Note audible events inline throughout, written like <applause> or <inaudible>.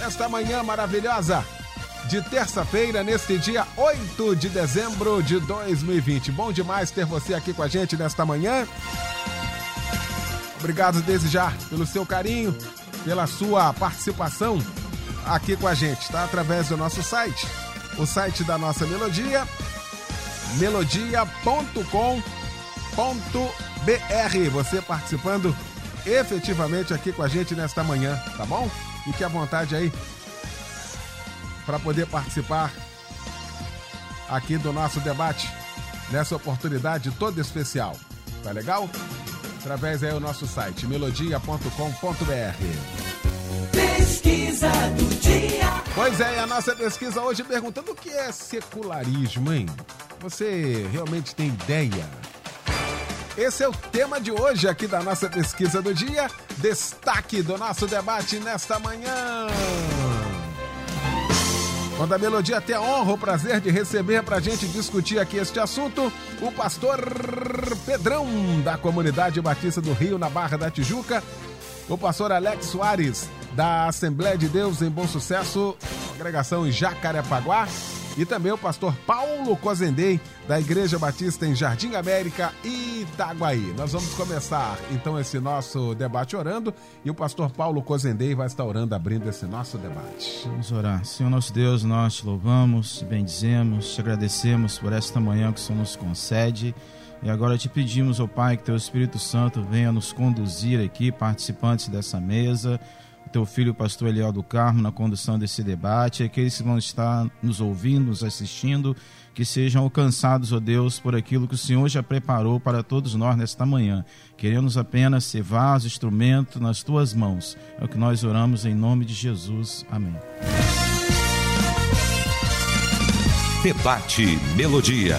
esta manhã maravilhosa de terça-feira, neste dia 8 de dezembro de 2020. Bom demais ter você aqui com a gente nesta manhã. Obrigado desde já pelo seu carinho, pela sua participação aqui com a gente, tá? Através do nosso site, o site da nossa melodia, melodia.com.br. Você participando efetivamente aqui com a gente nesta manhã, tá bom? Fique à vontade aí para poder participar aqui do nosso debate nessa oportunidade toda especial. Tá legal? Através aí do nosso site melodia.com.br. Pesquisa do dia. Pois é, a nossa pesquisa hoje perguntando o que é secularismo, hein? Você realmente tem ideia? Esse é o tema de hoje aqui da nossa pesquisa do dia. Destaque do nosso debate nesta manhã. Quando a Melodia tem a honra, o prazer de receber para a gente discutir aqui este assunto, o pastor Pedrão, da Comunidade Batista do Rio, na Barra da Tijuca, o pastor Alex Soares, da Assembleia de Deus em Bom Sucesso, congregação Jacarepaguá, e também o pastor Paulo Cozendei, da Igreja Batista em Jardim América, Itaguaí. Nós vamos começar então esse nosso debate orando e o pastor Paulo Cozendei vai estar orando, abrindo esse nosso debate. Vamos orar. Senhor nosso Deus, nós te louvamos, bendizemos, te agradecemos por esta manhã que o Senhor nos concede. E agora te pedimos, ó oh Pai, que teu Espírito Santo venha nos conduzir aqui, participantes dessa mesa teu filho, pastor Eliel do Carmo, na condução desse debate, aqueles que vão estar nos ouvindo, nos assistindo, que sejam alcançados, ó oh Deus, por aquilo que o Senhor já preparou para todos nós nesta manhã. Queremos apenas ser vaso, instrumento nas tuas mãos. É o que nós oramos em nome de Jesus. Amém. Debate Melodia.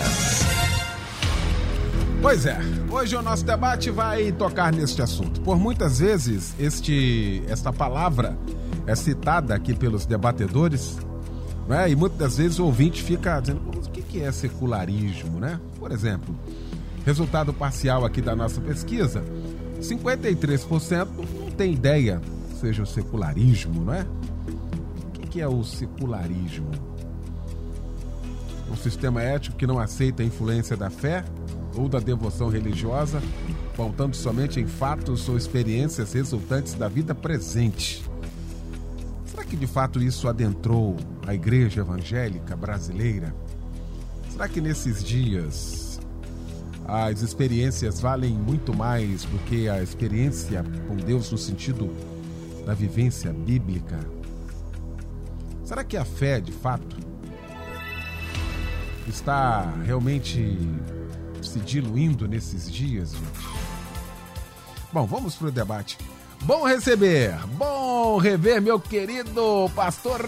Pois é, hoje o nosso debate vai tocar neste assunto. Por muitas vezes, este, esta palavra é citada aqui pelos debatedores, né? e muitas vezes o ouvinte fica dizendo: o que é secularismo? Né? Por exemplo, resultado parcial aqui da nossa pesquisa: 53% não tem ideia seja o secularismo, não é? O que é o secularismo? Um sistema ético que não aceita a influência da fé ou da devoção religiosa, pautando somente em fatos ou experiências resultantes da vida presente. Será que de fato isso adentrou a igreja evangélica brasileira? Será que nesses dias as experiências valem muito mais do que a experiência com Deus no sentido da vivência bíblica? Será que a fé, de fato, está realmente se diluindo nesses dias, gente? Bom, vamos para o debate. Bom receber, bom rever, meu querido pastor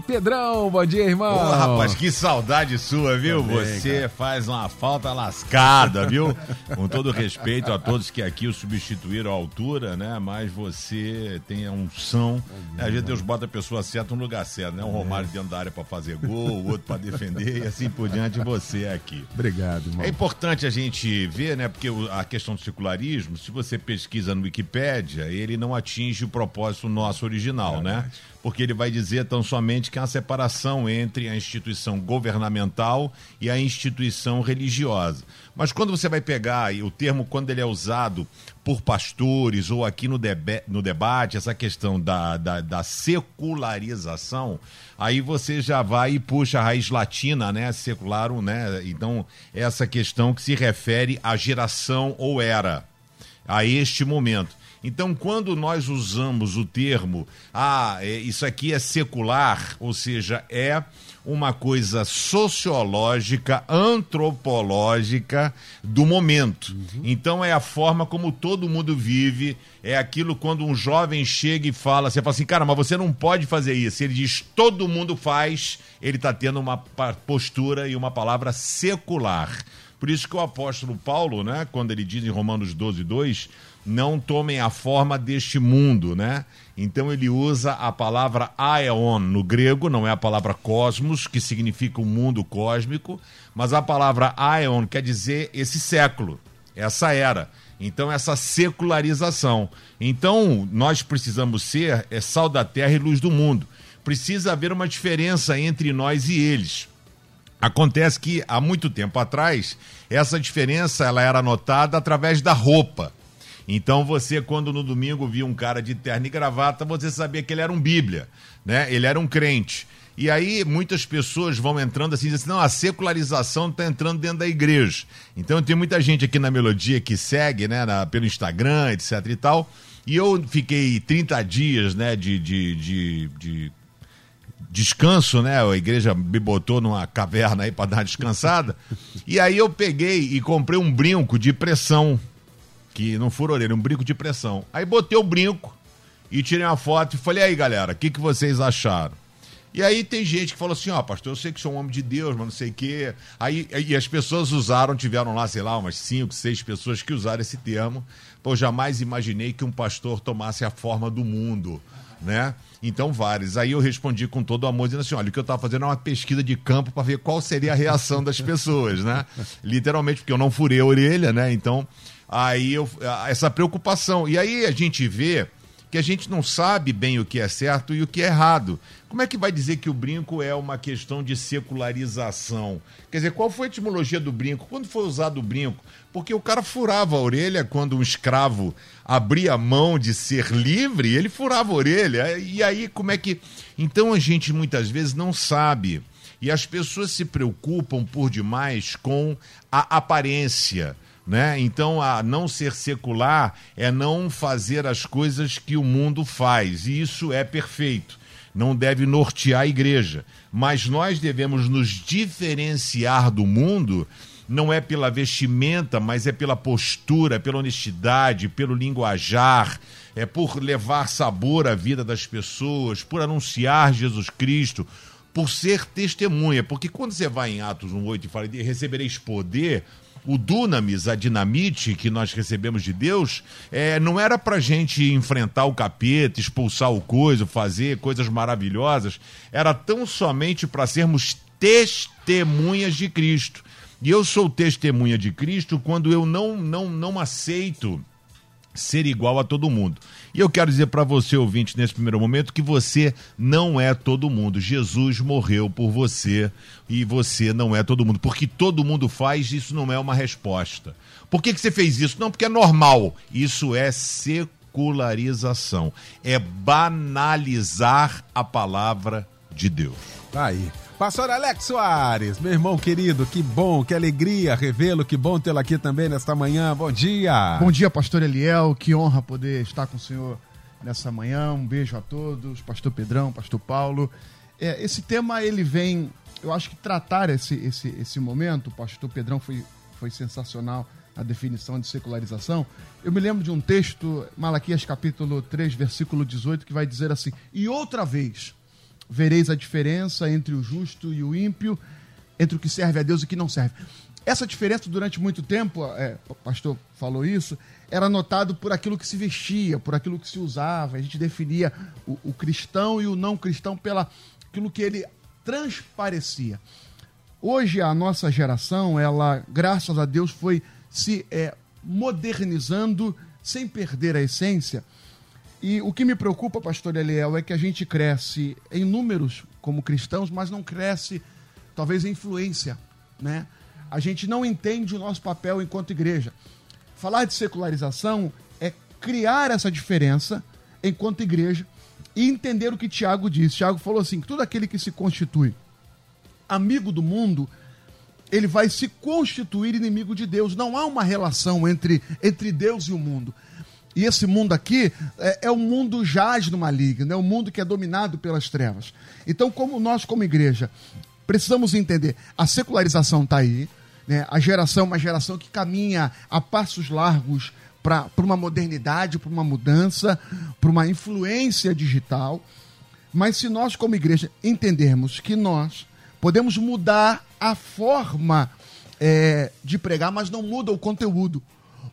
Pedrão. Bom dia, irmão. Ô, rapaz, que saudade sua, viu? Também, Você cara. faz uma falta lascada, viu? <laughs> Com todo respeito a todos que aqui o substituíram à altura, né? Mas você tem a unção. Né? Às vezes Deus bota a pessoa certa no lugar certo, né? Um Romário dentro da área para fazer gol, o outro para defender e assim por diante você é aqui. Obrigado, irmão. É importante a gente ver, né? Porque a questão do secularismo, se você pesquisa no Wikipedia, média, ele não atinge o propósito nosso original, é né? Porque ele vai dizer tão somente que há separação entre a instituição governamental e a instituição religiosa. Mas quando você vai pegar o termo, quando ele é usado por pastores ou aqui no, debe no debate, essa questão da, da, da, secularização, aí você já vai e puxa a raiz latina, né? Secularum, né? Então, essa questão que se refere à geração ou era, a este momento. Então, quando nós usamos o termo, ah, é, isso aqui é secular, ou seja, é uma coisa sociológica, antropológica do momento. Uhum. Então é a forma como todo mundo vive, é aquilo quando um jovem chega e fala, você fala assim, cara, mas você não pode fazer isso. Ele diz, todo mundo faz, ele está tendo uma postura e uma palavra secular. Por isso que o apóstolo Paulo, né, quando ele diz em Romanos 12, 2, não tomem a forma deste mundo, né? Então ele usa a palavra aeon no grego, não é a palavra cosmos, que significa o um mundo cósmico, mas a palavra aeon quer dizer esse século, essa era. Então essa secularização. Então nós precisamos ser é sal da terra e luz do mundo. Precisa haver uma diferença entre nós e eles. Acontece que há muito tempo atrás essa diferença ela era notada através da roupa. Então você, quando no domingo via um cara de terno e gravata, você sabia que ele era um bíblia, né? Ele era um crente. E aí muitas pessoas vão entrando assim, dizem assim, não, a secularização está entrando dentro da igreja. Então tem muita gente aqui na Melodia que segue, né, na, pelo Instagram, etc e tal. E eu fiquei 30 dias, né, de, de, de, de descanso, né? A igreja me botou numa caverna aí para dar uma descansada. <laughs> e aí eu peguei e comprei um brinco de pressão que não fura orelha, um brinco de pressão. Aí botei o brinco e tirei uma foto e falei, aí galera, o que, que vocês acharam? E aí tem gente que falou assim, ó, oh, pastor, eu sei que sou um homem de Deus, mas não sei o quê. Aí e as pessoas usaram, tiveram lá, sei lá, umas cinco, seis pessoas que usaram esse termo. Pô, eu jamais imaginei que um pastor tomasse a forma do mundo, né? Então, vários. Aí eu respondi com todo o amor, dizendo assim: olha, o que eu estava fazendo é uma pesquisa de campo para ver qual seria a reação das pessoas, né? <laughs> Literalmente, porque eu não furei a orelha, né? Então, Aí eu, essa preocupação. E aí a gente vê que a gente não sabe bem o que é certo e o que é errado. Como é que vai dizer que o brinco é uma questão de secularização? Quer dizer, qual foi a etimologia do brinco? Quando foi usado o brinco? Porque o cara furava a orelha quando um escravo abria a mão de ser livre, ele furava a orelha. E aí, como é que. Então a gente muitas vezes não sabe. E as pessoas se preocupam por demais com a aparência né? Então, a não ser secular é não fazer as coisas que o mundo faz, e isso é perfeito. Não deve nortear a igreja, mas nós devemos nos diferenciar do mundo não é pela vestimenta, mas é pela postura, pela honestidade, pelo linguajar, é por levar sabor à vida das pessoas, por anunciar Jesus Cristo, por ser testemunha. Porque quando você vai em Atos 1,8 e fala de recebereis poder, o dunamis, a dinamite que nós recebemos de Deus, é, não era para gente enfrentar o capeta, expulsar o coisa, fazer coisas maravilhosas, era tão somente para sermos testemunhas de Cristo. E eu sou testemunha de Cristo quando eu não, não, não aceito ser igual a todo mundo. E eu quero dizer para você, ouvinte, nesse primeiro momento, que você não é todo mundo. Jesus morreu por você e você não é todo mundo. Porque todo mundo faz, isso não é uma resposta. Por que, que você fez isso? Não, porque é normal. Isso é secularização. É banalizar a palavra de Deus. Tá aí. Pastor Alex Soares, meu irmão querido, que bom, que alegria revê-lo, que bom tê-lo aqui também nesta manhã. Bom dia. Bom dia, pastor Eliel, que honra poder estar com o senhor nessa manhã. Um beijo a todos, pastor Pedrão, pastor Paulo. É, esse tema, ele vem, eu acho que tratar esse, esse, esse momento, o pastor Pedrão foi, foi sensacional a definição de secularização. Eu me lembro de um texto, Malaquias capítulo 3, versículo 18, que vai dizer assim: E outra vez vereis a diferença entre o justo e o ímpio, entre o que serve a Deus e o que não serve. Essa diferença, durante muito tempo, é, o pastor falou isso, era notado por aquilo que se vestia, por aquilo que se usava. A gente definia o, o cristão e o não cristão pela aquilo que ele transparecia. Hoje, a nossa geração, ela, graças a Deus, foi se é, modernizando sem perder a essência e o que me preocupa, pastor Eliel, é que a gente cresce em números como cristãos, mas não cresce, talvez, em influência, né? A gente não entende o nosso papel enquanto igreja. Falar de secularização é criar essa diferença enquanto igreja e entender o que Tiago disse. Tiago falou assim: que todo aquele que se constitui amigo do mundo, ele vai se constituir inimigo de Deus. Não há uma relação entre, entre Deus e o mundo. E esse mundo aqui é, é um mundo jaz no maligno, é um mundo que é dominado pelas trevas. Então, como nós, como igreja, precisamos entender, a secularização está aí, né? a geração, uma geração que caminha a passos largos para uma modernidade, para uma mudança, para uma influência digital. Mas se nós, como igreja, entendermos que nós podemos mudar a forma é, de pregar, mas não muda o conteúdo.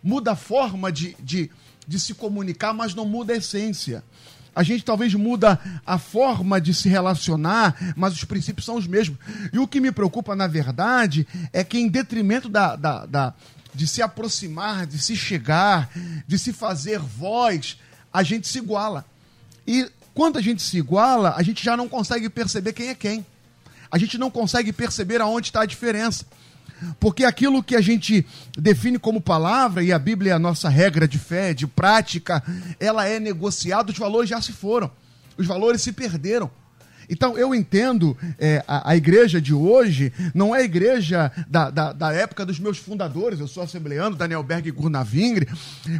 Muda a forma de, de, de se comunicar, mas não muda a essência. A gente talvez muda a forma de se relacionar, mas os princípios são os mesmos. E o que me preocupa, na verdade, é que em detrimento da, da, da de se aproximar, de se chegar, de se fazer voz, a gente se iguala. E quando a gente se iguala, a gente já não consegue perceber quem é quem. A gente não consegue perceber aonde está a diferença. Porque aquilo que a gente define como palavra, e a Bíblia é a nossa regra de fé, de prática, ela é negociada, os valores já se foram. Os valores se perderam. Então, eu entendo é, a, a, igreja de hoje não é a igreja da, da, da, época dos meus fundadores, eu sou assembleano, Daniel Berg e Gurnavingre,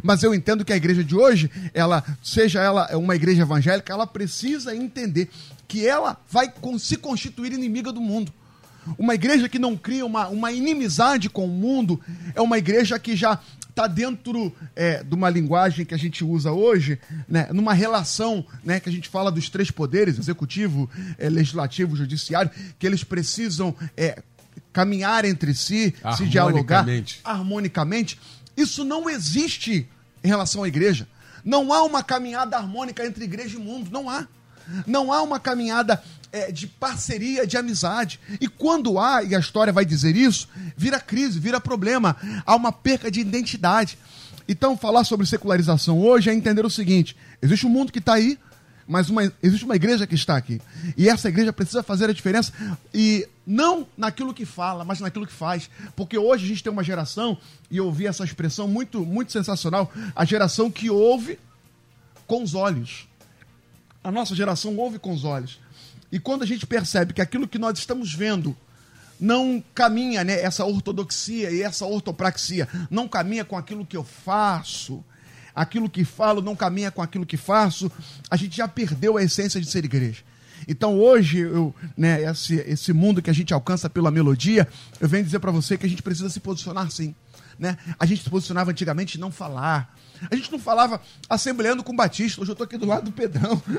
mas eu entendo que a igreja de hoje, ela seja ela uma igreja evangélica, ela precisa entender que ela vai se constituir inimiga do mundo. Uma igreja que não cria uma, uma inimizade com o mundo é uma igreja que já está dentro é, de uma linguagem que a gente usa hoje, né, numa relação né, que a gente fala dos três poderes, executivo, é, legislativo, judiciário, que eles precisam é, caminhar entre si, se dialogar harmonicamente. Isso não existe em relação à igreja. Não há uma caminhada harmônica entre igreja e mundo, não há. Não há uma caminhada é, de parceria, de amizade. E quando há, e a história vai dizer isso, vira crise, vira problema. Há uma perca de identidade. Então, falar sobre secularização hoje é entender o seguinte: existe um mundo que está aí, mas uma, existe uma igreja que está aqui. E essa igreja precisa fazer a diferença, e não naquilo que fala, mas naquilo que faz. Porque hoje a gente tem uma geração, e eu ouvi essa expressão muito, muito sensacional: a geração que ouve com os olhos. A nossa geração ouve com os olhos. E quando a gente percebe que aquilo que nós estamos vendo não caminha, né, essa ortodoxia e essa ortopraxia, não caminha com aquilo que eu faço, aquilo que falo não caminha com aquilo que faço, a gente já perdeu a essência de ser igreja. Então hoje, eu, né, esse, esse mundo que a gente alcança pela melodia, eu venho dizer para você que a gente precisa se posicionar sim. Né? A gente se posicionava antigamente não falar, a gente não falava assembleando com Batista, hoje eu estou aqui do lado do Pedrão. <laughs>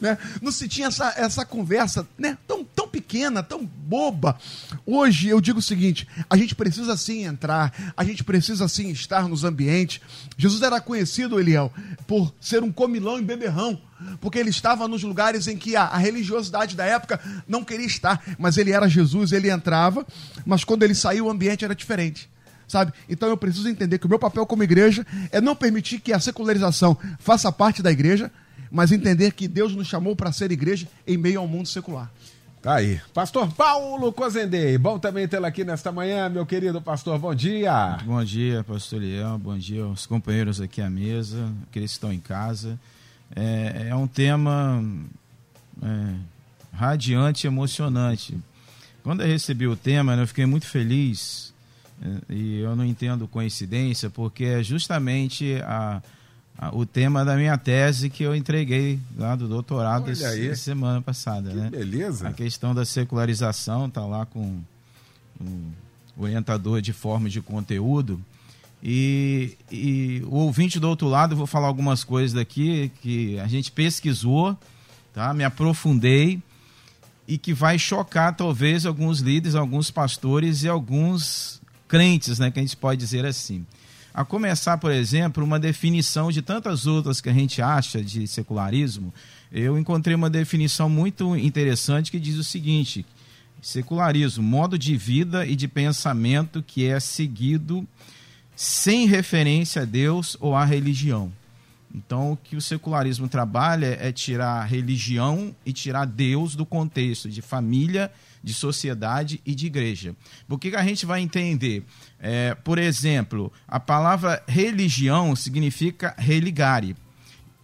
Né? Não se tinha essa, essa conversa né? tão, tão pequena, tão boba. Hoje eu digo o seguinte: a gente precisa sim entrar, a gente precisa sim estar nos ambientes. Jesus era conhecido, Eliel, por ser um comilão e beberrão porque ele estava nos lugares em que a, a, religiosidade da época não queria estar, mas ele era Jesus, ele entrava, mas quando ele saiu o ambiente era diferente sabe? Então eu preciso entender que o meu papel como igreja é não permitir que a secularização faça parte da igreja, mas entender que Deus nos chamou para ser igreja em meio ao mundo secular. Tá aí. Pastor Paulo Cozendei, bom também tê-lo aqui nesta manhã, meu querido pastor, bom dia. Bom dia, pastor Leão, bom dia aos companheiros aqui à mesa, aqueles que estão em casa. É, é um tema é, radiante e emocionante. Quando eu recebi o tema, né, eu fiquei muito feliz e eu não entendo coincidência, porque é justamente a, a, o tema da minha tese que eu entreguei lá do doutorado essa semana passada. Que né? beleza! A questão da secularização está lá com um orientador de forma de conteúdo. E, e, o ouvinte do outro lado, vou falar algumas coisas daqui que a gente pesquisou, tá? me aprofundei e que vai chocar talvez alguns líderes, alguns pastores e alguns crentes, né, que a gente pode dizer assim. A começar, por exemplo, uma definição de tantas outras que a gente acha de secularismo, eu encontrei uma definição muito interessante que diz o seguinte: secularismo, modo de vida e de pensamento que é seguido sem referência a Deus ou à religião. Então, o que o secularismo trabalha é tirar religião e tirar Deus do contexto de família de sociedade e de igreja. Porque que a gente vai entender? É, por exemplo, a palavra religião significa religare.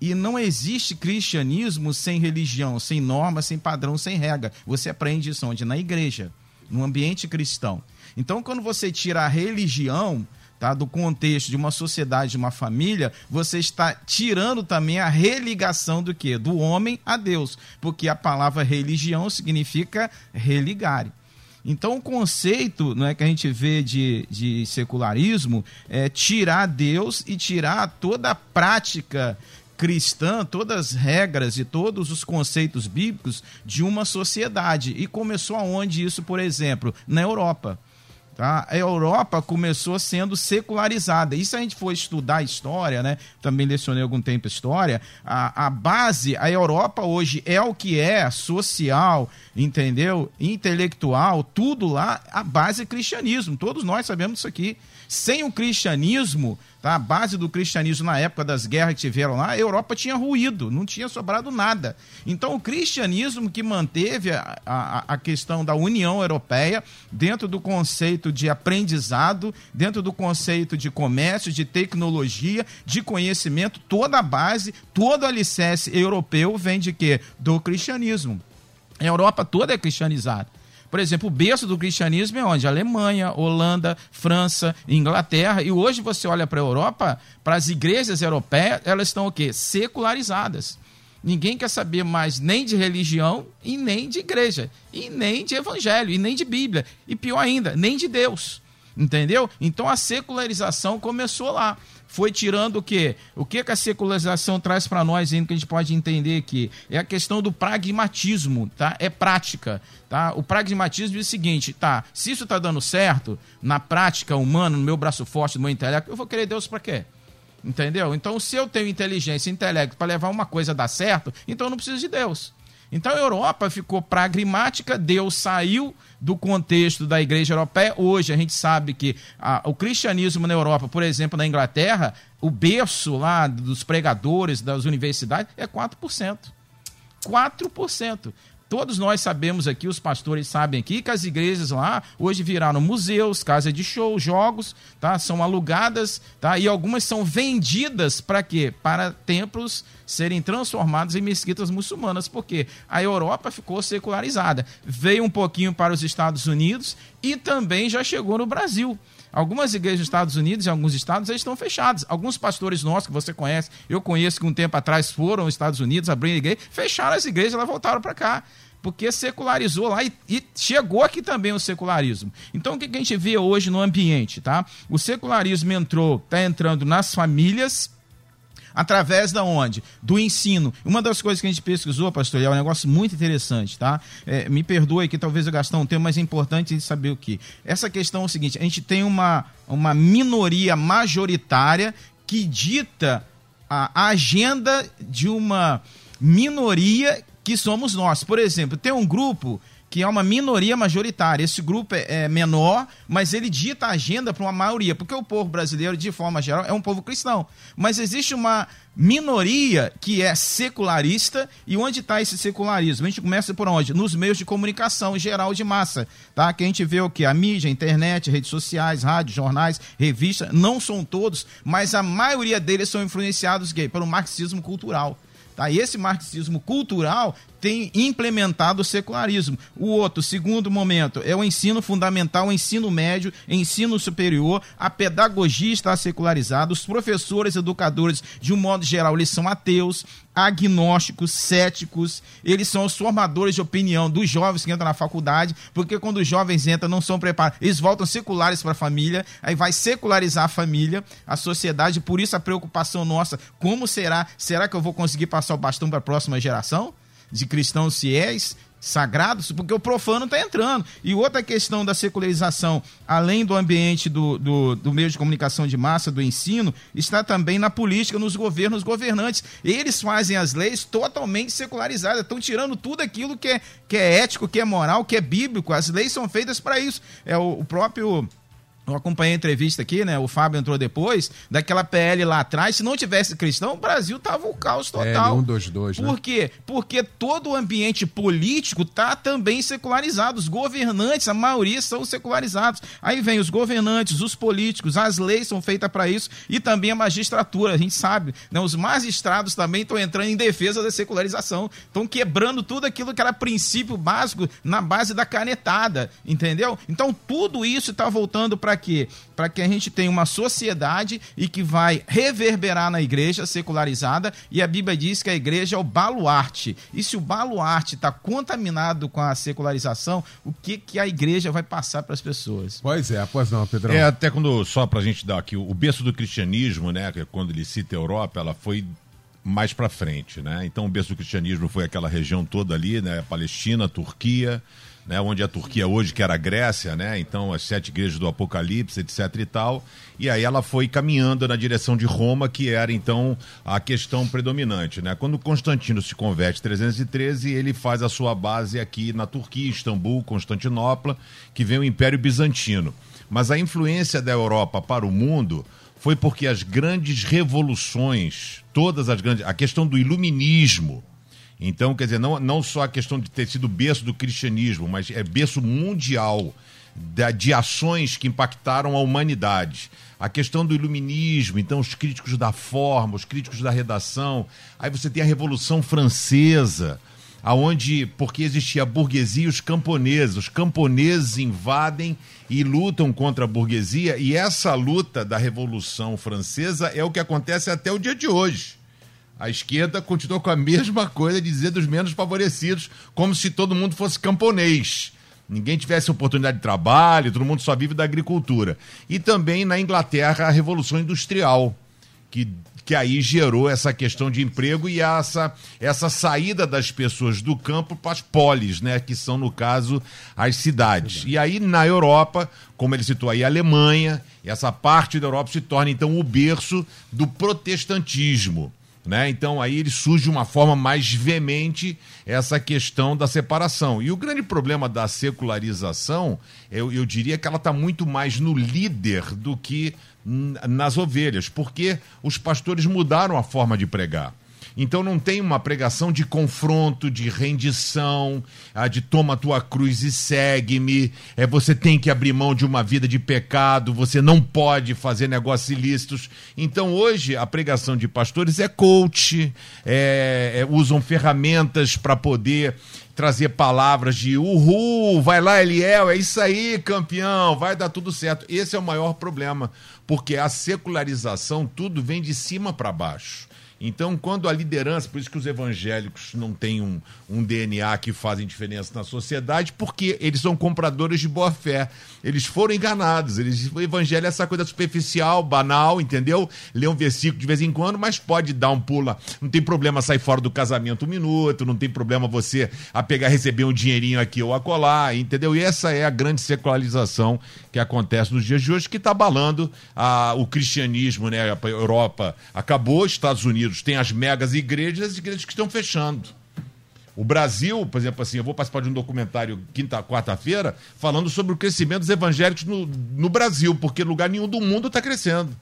E não existe cristianismo sem religião, sem norma, sem padrão, sem regra. Você aprende isso onde? Na igreja, no ambiente cristão. Então, quando você tira a religião, tá, do contexto de uma sociedade, de uma família, você está tirando também a religação do que? Do homem a Deus. Porque a palavra religião significa religar. Então, o conceito não é, que a gente vê de, de secularismo é tirar Deus e tirar toda a prática cristã, todas as regras e todos os conceitos bíblicos de uma sociedade. E começou aonde isso, por exemplo? Na Europa. Tá? A Europa começou sendo secularizada. Se a gente for estudar história, né? Também lecionei algum tempo história. A, a base, a Europa hoje é o que é, social, entendeu? Intelectual, tudo lá, a base é cristianismo. Todos nós sabemos isso aqui. Sem o cristianismo, tá? a base do cristianismo na época das guerras que tiveram lá, a Europa tinha ruído, não tinha sobrado nada. Então, o cristianismo que manteve a, a, a questão da União Europeia dentro do conceito de aprendizado, dentro do conceito de comércio, de tecnologia, de conhecimento, toda a base, todo o alicerce europeu vem de quê? Do cristianismo. A Europa toda é cristianizada. Por exemplo, o berço do cristianismo é onde? Alemanha, Holanda, França, Inglaterra. E hoje você olha para a Europa, para as igrejas europeias, elas estão o quê? Secularizadas. Ninguém quer saber mais nem de religião e nem de igreja, e nem de evangelho, e nem de Bíblia, e pior ainda, nem de Deus. Entendeu? Então a secularização começou lá foi tirando o quê? O que, que a secularização traz para nós ainda que a gente pode entender aqui? É a questão do pragmatismo, tá? É prática, tá? O pragmatismo é o seguinte, tá? Se isso está dando certo na prática humana, no meu braço forte, no meu intelecto, eu vou querer Deus para quê? Entendeu? Então, se eu tenho inteligência e intelecto para levar uma coisa a dar certo, então eu não preciso de Deus. Então a Europa ficou pragmática, Deus saiu do contexto da igreja europeia. Hoje a gente sabe que a, o cristianismo na Europa, por exemplo, na Inglaterra, o berço lá dos pregadores das universidades é 4%. 4%. Todos nós sabemos aqui, os pastores sabem aqui, que as igrejas lá hoje viraram museus, casa de show, jogos, tá? São alugadas, tá? E algumas são vendidas para quê? Para templos serem transformados em mesquitas muçulmanas, porque a Europa ficou secularizada. Veio um pouquinho para os Estados Unidos e também já chegou no Brasil. Algumas igrejas dos Estados Unidos, em alguns estados, eles estão fechadas. Alguns pastores nossos que você conhece, eu conheço que um tempo atrás foram aos Estados Unidos, abriram igreja, fecharam as igrejas, elas voltaram para cá porque secularizou lá e, e, chegou aqui também o secularismo. Então o que, que a gente vê hoje no ambiente, tá? O secularismo entrou, está entrando nas famílias, através da onde? Do ensino. Uma das coisas que a gente pesquisou, pastor, é um negócio muito interessante, tá? É, me perdoe que talvez eu gastar um tempo, mas é importante saber o que. Essa questão é o seguinte: a gente tem uma, uma minoria majoritária que dita a agenda de uma minoria que somos nós. Por exemplo, tem um grupo que é uma minoria majoritária. Esse grupo é, é menor, mas ele dita a agenda para uma maioria, porque o povo brasileiro, de forma geral, é um povo cristão. Mas existe uma minoria que é secularista, e onde está esse secularismo? A gente começa por onde? Nos meios de comunicação geral de massa, tá? Que a gente vê o que? A mídia, a internet, redes sociais, rádio, jornais, revistas, não são todos, mas a maioria deles são influenciados gay, pelo marxismo cultural. Tá? E esse marxismo cultural tem implementado o secularismo. O outro, segundo momento, é o ensino fundamental, o ensino médio, ensino superior, a pedagogia está secularizada, os professores, educadores, de um modo geral, eles são ateus, agnósticos, céticos, eles são os formadores de opinião dos jovens que entram na faculdade, porque quando os jovens entram, não são preparados, eles voltam seculares para a família, aí vai secularizar a família, a sociedade, por isso a preocupação nossa, como será? Será que eu vou conseguir passar o bastão para a próxima geração? De cristãos fiéis, sagrados, porque o profano está entrando. E outra questão da secularização, além do ambiente do, do, do, meio de comunicação de massa, do ensino, está também na política, nos governos governantes. Eles fazem as leis totalmente secularizadas, estão tirando tudo aquilo que é, que é ético, que é moral, que é bíblico. As leis são feitas para isso. É o, o próprio eu acompanhei a entrevista aqui, né? O Fábio entrou depois, daquela PL lá atrás. Se não tivesse cristão, o Brasil tava o caos total. PL 122, né? Por quê? Porque todo o ambiente político tá também secularizado. Os governantes, a maioria são secularizados. Aí vem os governantes, os políticos, as leis são feitas para isso e também a magistratura. A gente sabe, né? Os magistrados também estão entrando em defesa da secularização. Estão quebrando tudo aquilo que era princípio básico na base da canetada, entendeu? Então tudo isso está voltando para para quê? Para que a gente tenha uma sociedade e que vai reverberar na igreja secularizada, e a Bíblia diz que a igreja é o baluarte. E se o baluarte está contaminado com a secularização, o que, que a igreja vai passar para as pessoas? Pois é, pois não, Pedrão. É, até quando, só pra gente dar aqui, o berço do cristianismo, né, que quando ele cita a Europa, ela foi mais para frente, né? Então o berço do cristianismo foi aquela região toda ali, né, Palestina, Turquia, né, onde a Turquia hoje, que era a Grécia, né, então as sete igrejas do Apocalipse, etc e tal, e aí ela foi caminhando na direção de Roma, que era então a questão predominante, né. Quando Constantino se converte em 313, ele faz a sua base aqui na Turquia, Istambul, Constantinopla, que vem o Império Bizantino. Mas a influência da Europa para o mundo foi porque as grandes revoluções, todas as grandes, a questão do iluminismo, então, quer dizer, não, não só a questão de ter sido berço do cristianismo, mas é berço mundial da, de ações que impactaram a humanidade. A questão do iluminismo, então os críticos da forma, os críticos da redação. Aí você tem a Revolução Francesa, aonde porque existia a burguesia e os camponeses. Os camponeses invadem e lutam contra a burguesia, e essa luta da Revolução Francesa é o que acontece até o dia de hoje. A esquerda continuou com a mesma coisa, dizer dos menos favorecidos, como se todo mundo fosse camponês. Ninguém tivesse oportunidade de trabalho, todo mundo só vive da agricultura. E também na Inglaterra, a Revolução Industrial, que, que aí gerou essa questão de emprego e essa, essa saída das pessoas do campo para as polis, né? Que são, no caso, as cidades. E aí, na Europa, como ele citou aí, a Alemanha, essa parte da Europa se torna, então, o berço do protestantismo. Né? Então aí ele surge de uma forma mais veemente essa questão da separação. E o grande problema da secularização, eu, eu diria que ela está muito mais no líder do que nas ovelhas, porque os pastores mudaram a forma de pregar. Então não tem uma pregação de confronto, de rendição, ah, de toma tua cruz e segue-me. É, você tem que abrir mão de uma vida de pecado, você não pode fazer negócios ilícitos. Então hoje a pregação de pastores é coach, é- é- usam ferramentas para poder trazer palavras de uhul, vai lá Eliel, é isso aí, campeão, vai dar tudo certo. Esse é o maior problema, porque a secularização tudo vem de cima para baixo. Então, quando a liderança, por isso que os evangélicos não têm um, um DNA que fazem diferença na sociedade, porque eles são compradores de boa fé. Eles foram enganados. Eles, o evangelho é essa coisa superficial, banal, entendeu? Lê um versículo de vez em quando, mas pode dar um pula. Não tem problema sair fora do casamento um minuto, não tem problema você a pegar receber um dinheirinho aqui ou acolá, entendeu? E essa é a grande secularização que acontece nos dias de hoje, que está abalando a- o cristianismo, né? A Europa acabou, Estados Unidos tem as megas igrejas, as igrejas que estão fechando. O Brasil, por exemplo, assim, eu vou participar de um documentário quinta, quarta-feira, falando sobre o crescimento dos evangélicos no, no Brasil, porque lugar nenhum do mundo está crescendo.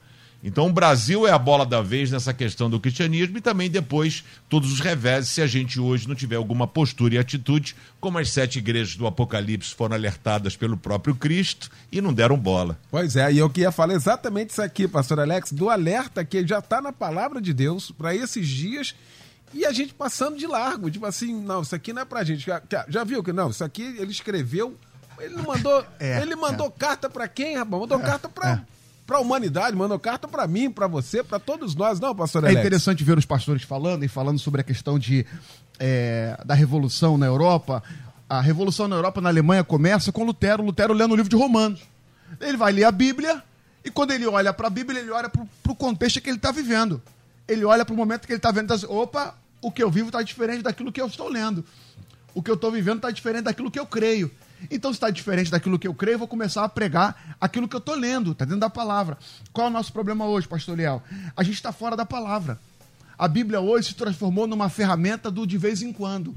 Então o Brasil é a bola da vez nessa questão do cristianismo e também depois todos os reveses se a gente hoje não tiver alguma postura e atitude, como as sete igrejas do Apocalipse foram alertadas pelo próprio Cristo e não deram bola. Pois é, e eu queria falar exatamente isso aqui, pastor Alex, do alerta que já está na palavra de Deus para esses dias e a gente passando de largo. Tipo assim, não, isso aqui não é pra gente. Já, já viu que não? Isso aqui ele escreveu. Ele não mandou. <laughs> É, ele mandou carta para quem, rapaz? Mandou carta para para a humanidade, mandou carta para mim, para você, para todos nós, não, pastor É Alex? interessante ver os pastores falando e falando sobre a questão de, é, da revolução na Europa. A revolução na Europa, na Alemanha, começa com Lutero. Lutero lendo o livro de Romanos. Ele vai ler a Bíblia e quando ele olha para a Bíblia, ele olha para o contexto que ele está vivendo. Ele olha para o momento que ele está vendo e diz, opa, o que eu vivo está diferente daquilo que eu estou lendo. O que eu estou vivendo está diferente daquilo que eu creio. Então, se está diferente daquilo que eu creio, eu vou começar a pregar aquilo que eu estou lendo, está dentro da palavra. Qual é o nosso problema hoje, pastor Liel? A gente está fora da palavra. A Bíblia hoje se transformou numa ferramenta do de vez em quando,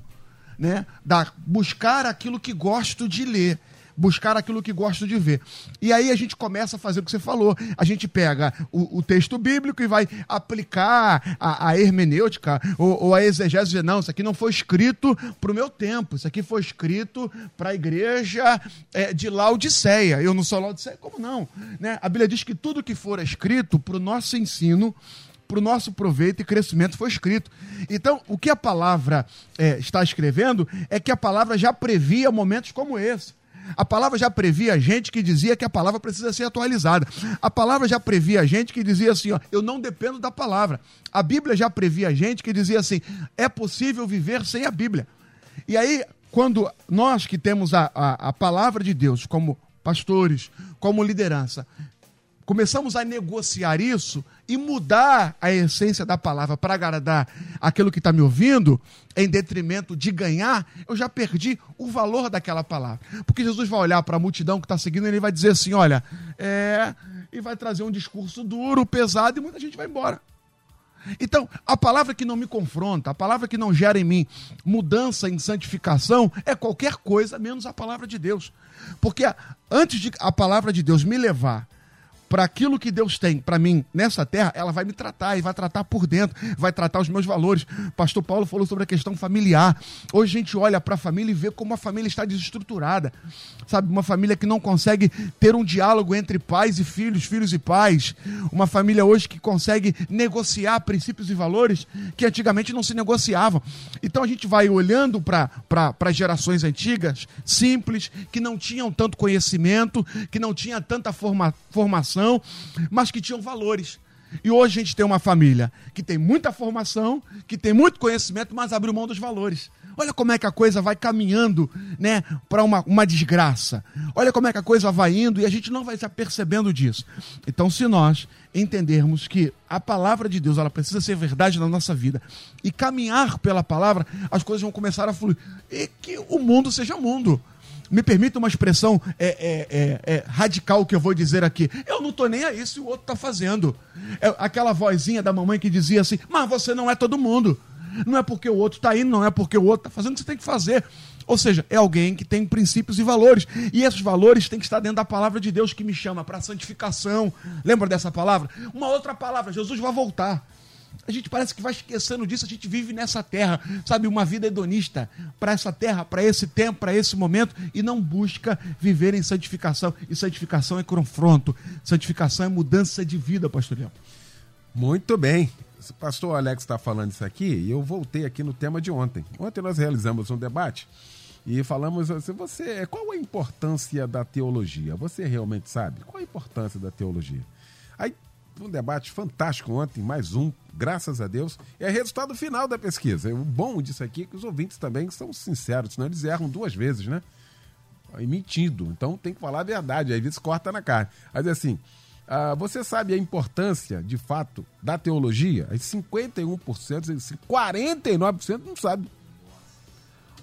né? Da buscar aquilo que gosto de ler, buscar aquilo que gosto de ver. E aí a gente começa a fazer o que você falou. A gente pega o, o texto bíblico e vai aplicar a, a hermenêutica ou, ou a exegese. dizer, Não, isso aqui não foi escrito para o meu tempo. Isso aqui foi escrito para a igreja é, de Laodiceia. Eu não sou Laodiceia, como não? Né? A Bíblia diz que tudo que for escrito para o nosso ensino para o nosso proveito e crescimento foi escrito. Então, o que a palavra é, está escrevendo é que a palavra já previa momentos como esse. A palavra já previa gente que dizia que a palavra precisa ser atualizada. A palavra já previa gente que dizia assim: ó, eu não dependo da palavra. A Bíblia já previa gente que dizia assim: é possível viver sem a Bíblia. E aí, quando nós que temos a, a, a palavra de Deus como pastores, como liderança, começamos a negociar isso e mudar a essência da palavra para agradar aquilo que está me ouvindo, em detrimento de ganhar, eu já perdi o valor daquela palavra. Porque Jesus vai olhar para a multidão que está seguindo e ele vai dizer assim: olha, é. E vai trazer um discurso duro, pesado, e muita gente vai embora. Então, a palavra que não me confronta, a palavra que não gera em mim mudança em santificação, é qualquer coisa menos a palavra de Deus. Porque antes de a palavra de Deus me levar para aquilo que Deus tem para mim nessa terra, ela vai me tratar e vai tratar por dentro, vai tratar os meus valores. Pastor Paulo falou sobre a questão familiar. Hoje a gente olha para a família e vê como a família está desestruturada. Sabe, uma família que não consegue ter um diálogo entre pais e filhos, filhos e pais. Uma família hoje que consegue negociar princípios e valores que antigamente não se negociavam. Então a gente vai olhando para gerações antigas, simples, que não tinham tanto conhecimento, que não tinha tanta forma, formação formação, mas que tinham valores. E hoje a gente tem uma família que tem muita formação, que tem muito conhecimento, mas abriu mão dos valores. Olha como é que a coisa vai caminhando, né, para uma, uma desgraça. Olha como é que a coisa vai indo e a gente não vai estar percebendo disso. Então, se nós entendermos que a palavra de Deus ela precisa ser verdade na nossa vida e caminhar pela palavra, as coisas vão começar a fluir. E que o mundo seja mundo me permita uma expressão é, é, é, é, radical que eu vou dizer aqui. Eu não estou nem aí se o outro está fazendo. É aquela vozinha da mamãe que dizia assim: Mas você não é todo mundo. Não é porque o outro está indo, não é porque o outro está fazendo, você tem que fazer. Ou seja, é alguém que tem princípios e valores. E esses valores têm que estar dentro da palavra de Deus que me chama para santificação. Lembra dessa palavra? Uma outra palavra: Jesus vai voltar. A gente parece que vai esquecendo disso, a gente vive nessa terra, sabe, uma vida hedonista para essa terra, para esse tempo, para esse momento, e não busca viver em santificação. E santificação é confronto, santificação é mudança de vida, pastor Leão. Muito bem. O pastor Alex está falando isso aqui, e eu voltei aqui no tema de ontem. Ontem nós realizamos um debate e falamos assim, você, qual a importância da teologia? Você realmente sabe? Qual a importância da teologia? Aí um debate fantástico ontem, mais um, graças a Deus. É resultado final da pesquisa. O bom disso aqui é que os ouvintes também são sinceros, senão eles erram duas vezes, né? E mentindo. Então tem que falar a verdade, aí vezes corta na carne. Mas assim, ah, você sabe a importância, de fato, da teologia? Aí 51%, 49% não sabe.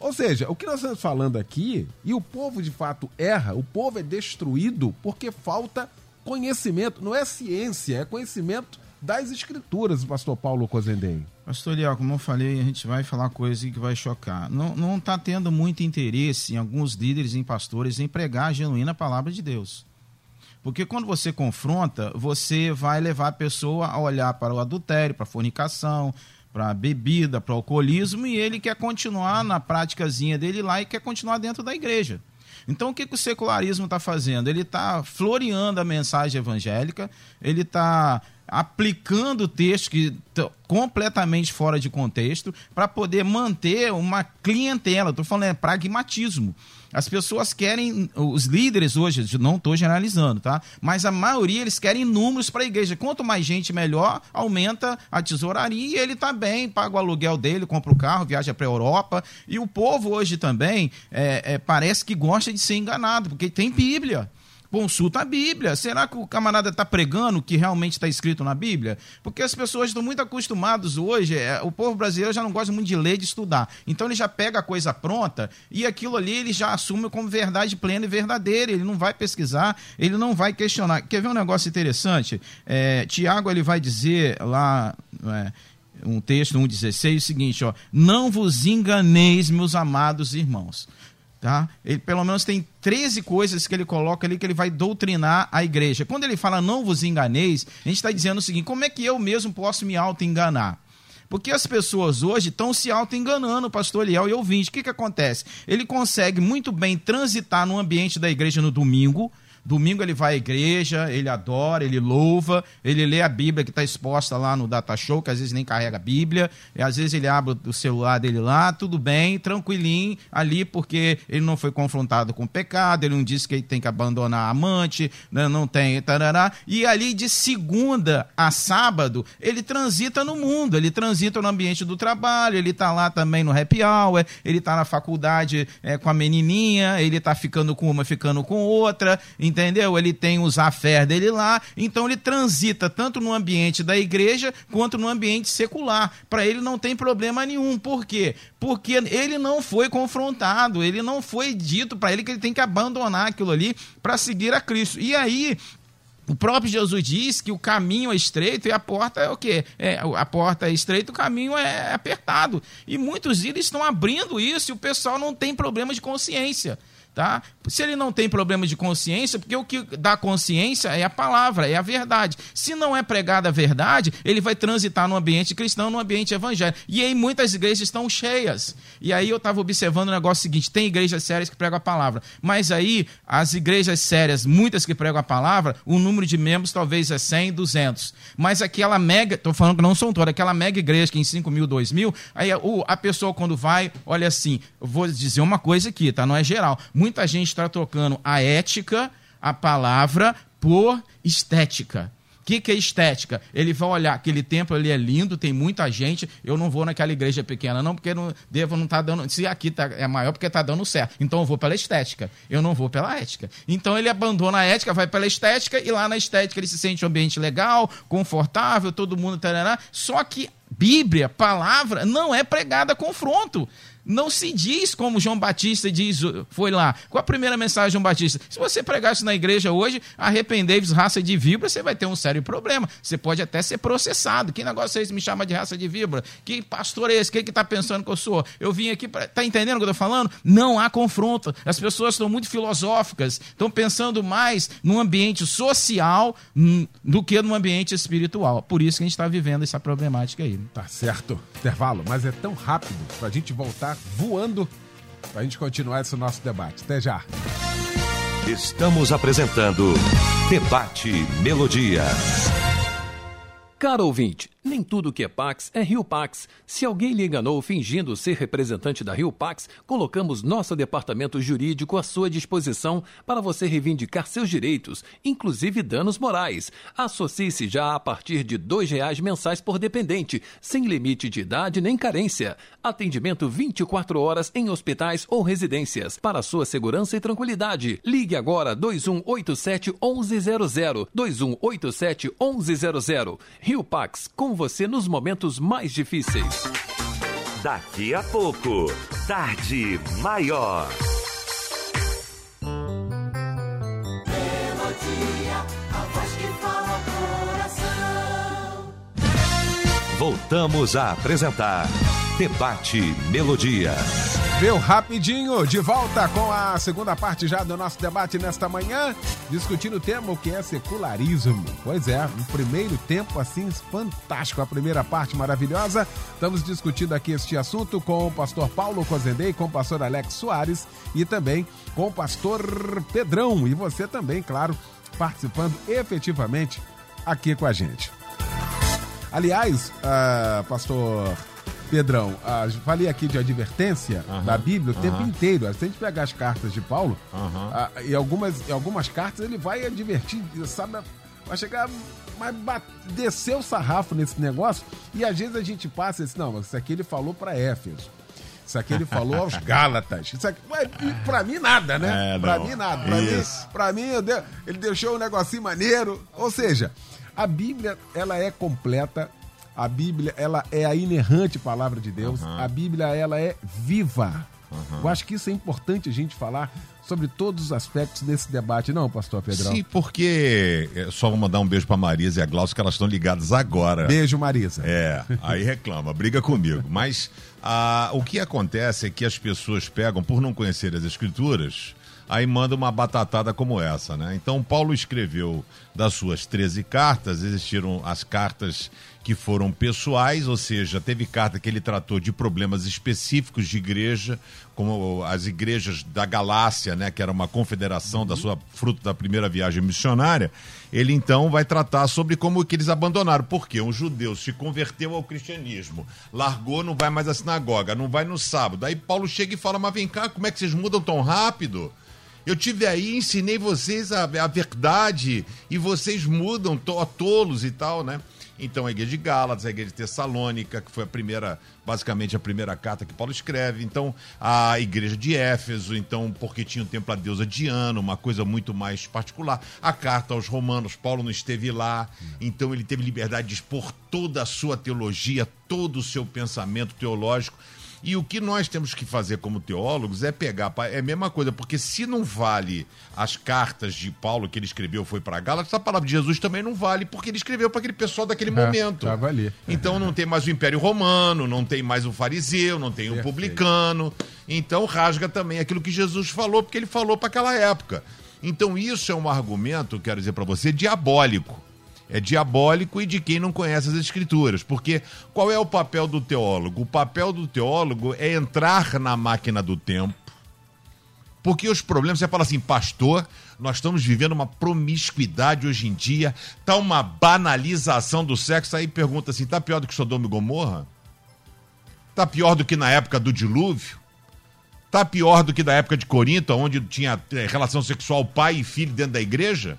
Ou seja, o que nós estamos falando aqui, e o povo de fato erra, o povo é destruído porque falta conhecimento, não é ciência, é conhecimento das escrituras, pastor Paulo Cozendem. Pastor Liel, como eu falei, a gente vai falar coisa que vai chocar. Não está tendo muito interesse em alguns líderes, em pastores, em pregar a genuína palavra de Deus. Porque quando você confronta, você vai levar a pessoa a olhar para o adultério, para a fornicação, para a bebida, para o alcoolismo, e ele quer continuar na práticazinha dele lá e quer continuar dentro da igreja. Então, o que, que o secularismo está fazendo? Ele está floreando a mensagem evangélica, ele está aplicando textos que completamente fora de contexto para poder manter uma clientela. Estou falando é pragmatismo. As pessoas querem, os líderes hoje, não estou generalizando, tá? Mas a maioria eles querem números para a igreja. Quanto mais gente, melhor, aumenta a tesouraria e ele está bem, paga o aluguel dele, compra o carro, viaja para a Europa. E o povo hoje também é, é, parece que gosta de ser enganado, porque tem Bíblia consulta a Bíblia. Será que o camarada está pregando o que realmente está escrito na Bíblia? Porque as pessoas estão muito acostumadas hoje, é, o povo brasileiro já não gosta muito de ler, de estudar. Então ele já pega a coisa pronta e aquilo ali ele já assume como verdade plena e verdadeira. Ele não vai pesquisar, ele não vai questionar. Quer ver um negócio interessante? É, Tiago ele vai dizer lá. É, um texto 1,16, o seguinte, ó, não vos enganeis, meus amados irmãos. Tá? Ele pelo menos tem 13 coisas que ele coloca ali que ele vai doutrinar a igreja. Quando ele fala não vos enganeis, a gente está dizendo o seguinte: como é que eu mesmo posso me auto-enganar? Porque as pessoas hoje estão se auto-enganando, pastor Eliel e ouvinte. O que, que acontece? Ele consegue muito bem transitar no ambiente da igreja no domingo, Domingo ele vai à igreja, ele adora, ele louva, ele lê a Bíblia que está exposta lá no Data Show, que às vezes nem carrega a Bíblia, e às vezes ele abre o celular dele lá, tudo bem, tranquilinho ali, porque ele não foi confrontado com pecado, ele não disse que ele tem que abandonar a amante, né, não tem, tarará, e ali de segunda a sábado, ele transita no mundo, ele transita no ambiente do trabalho, ele está lá também no happy hour, ele está na faculdade é, com a menininha, ele está ficando com uma, ficando com outra, entendeu? Ele tem os afés dele lá, então ele transita tanto no ambiente da igreja quanto no ambiente secular. Para ele não tem problema nenhum. Por quê? Porque ele não foi confrontado, ele não foi dito para ele que ele tem que abandonar aquilo ali para seguir a Cristo. E aí, o próprio Jesus diz que o caminho é estreito e a porta é o quê? É, a porta é estreita, o caminho é apertado. E muitos deles estão abrindo isso e o pessoal não tem problema de consciência tá? Se ele não tem problema de consciência, porque o que dá consciência é a palavra, é a verdade. Se não é pregada a verdade, ele vai transitar no ambiente cristão, no ambiente evangélico. E aí muitas igrejas estão cheias. E aí eu estava observando o negócio seguinte: tem igrejas sérias que pregam a palavra, mas aí as igrejas sérias, muitas que pregam a palavra, o número de membros talvez é 100, 200. Mas aquela mega, estou falando que não são todas, aquela mega igreja que em 5 mil, 2 mil, aí a, pessoa quando vai, olha assim, vou dizer uma coisa aqui, tá? Não é geral muita gente está trocando a ética, a palavra, por estética. O que, que é estética? Ele vai olhar, aquele templo ali é lindo, tem muita gente, eu não vou naquela igreja pequena, não, porque não, devo não tá dando. Se aqui tá, é maior, porque está dando certo. Então eu vou pela estética. Eu não vou pela ética. Então ele abandona a ética, vai pela estética, e lá na estética ele se sente um ambiente legal, confortável, todo mundo. Tarará, só que Bíblia, palavra, não é pregada confronto. Não se diz como João Batista diz, foi lá. Qual a primeira mensagem de João Batista? Se você pregasse na igreja hoje, arrependei-vos, raça de víbora, você vai ter um sério problema. Você pode até ser processado. Que negócio é esse? Me chama de raça de víbora? Que pastor é esse? Quem que está pensando que eu sou? Eu vim aqui para. Está entendendo o que eu estou falando? Não há confronto. As pessoas estão muito filosóficas, estão pensando mais no ambiente social hum, do que no ambiente espiritual. Por isso que a gente está vivendo essa problemática aí. Tá certo. Intervalo, mas é tão rápido para a gente voltar voando para a gente continuar esse nosso debate. Até já. Estamos apresentando Debate Melodia. Caro ouvinte, nem tudo que é Pax é Rio Pax. Se alguém lhe enganou fingindo ser representante da Rio Pax, colocamos nosso departamento jurídico à sua disposição para você reivindicar seus direitos, inclusive danos morais. Associe-se já a partir de R$ reais mensais por dependente, sem limite de idade nem carência. Atendimento 24 horas em hospitais ou residências. Para sua segurança e tranquilidade, ligue agora 2187 1100 2187 1100. Rio Pax, com você nos momentos mais difíceis. Daqui a pouco, Tarde Maior. Melodia, a voz que fala coração. Voltamos a apresentar Debate Melodia. Meu rapidinho, de volta com a segunda parte já do nosso debate nesta manhã, discutindo o tema o que é secularismo. Pois é, um primeiro tempo assim fantástico, a primeira parte maravilhosa. Estamos discutindo aqui este assunto com o pastor Paulo Cozendei, com o pastor Alex Soares e também com o pastor Pedrão. E você também, claro, participando efetivamente aqui com a gente. Aliás, uh, pastor Pedrão, ah, falei aqui de advertência da Bíblia o tempo inteiro. Se a gente pegar as cartas de Paulo, ah, e algumas, em algumas cartas ele vai advertir, sabe? Vai chegar, vai descer o sarrafo nesse negócio. E às vezes a gente passa esse, não, mas isso aqui ele falou para Éfeso. Isso aqui ele falou aos <laughs> Gálatas. Isso aqui, ué, e pra mim nada, né? É, pra não. mim nada. Pra mim, Isso. pra mim eu dei- ele deixou um negocinho maneiro. Ou seja, a Bíblia, ela é completa. A Bíblia, ela é a inerrante palavra de Deus. A Bíblia, ela é viva. Eu acho que isso é importante a gente falar sobre todos os aspectos desse debate, não, pastor Pedrão? Sim, porque. é, Só vou mandar um beijo pra Marisa e a Glaucia, que elas estão ligadas agora. Beijo, Marisa. É, aí reclama, briga comigo. Mas ah, o que acontece é que as pessoas pegam, por não conhecer as escrituras, aí mandam uma batatada como essa, né? Então, Paulo escreveu das suas 13 cartas, existiram as cartas que foram pessoais, ou seja, teve carta que ele tratou de problemas específicos de igreja, como as igrejas da Galácia, né, que era uma confederação da sua fruto da primeira viagem missionária. Ele então vai tratar sobre como que eles abandonaram. Porque um judeu se converteu ao cristianismo, largou, não vai mais à sinagoga, não vai no sábado. Aí Paulo chega e fala: Mas vem cá, como é que vocês mudam tão rápido? Eu tive aí, ensinei vocês a, a verdade e vocês mudam, to, tolos e tal, né? Então a igreja de Gálatas, a igreja de Tessalônica, que foi a primeira, basicamente a primeira carta que Paulo escreve. Então a igreja de Éfeso, então porque tinha o templo da deusa Diana, uma coisa muito mais particular. A carta aos romanos, Paulo não esteve lá, então ele teve liberdade de expor toda a sua teologia, todo o seu pensamento teológico. E o que nós temos que fazer como teólogos é pegar, é a mesma coisa, porque se não vale as cartas de Paulo que ele escreveu foi para Gálatas, a palavra de Jesus também não vale, porque ele escreveu para aquele pessoal daquele momento. tava ali. Então não tem mais o Império Romano, não tem mais o fariseu, não tem o Perfeito. publicano. Então rasga também aquilo que Jesus falou, porque ele falou para aquela época. Então isso é um argumento, quero dizer para você, diabólico é diabólico e de quem não conhece as escrituras. Porque qual é o papel do teólogo? O papel do teólogo é entrar na máquina do tempo. Porque os problemas, você fala assim, pastor, nós estamos vivendo uma promiscuidade hoje em dia, tá uma banalização do sexo. Aí pergunta assim: tá pior do que Sodoma e Gomorra? Tá pior do que na época do dilúvio? Tá pior do que na época de Corinto, onde tinha eh, relação sexual pai e filho dentro da igreja?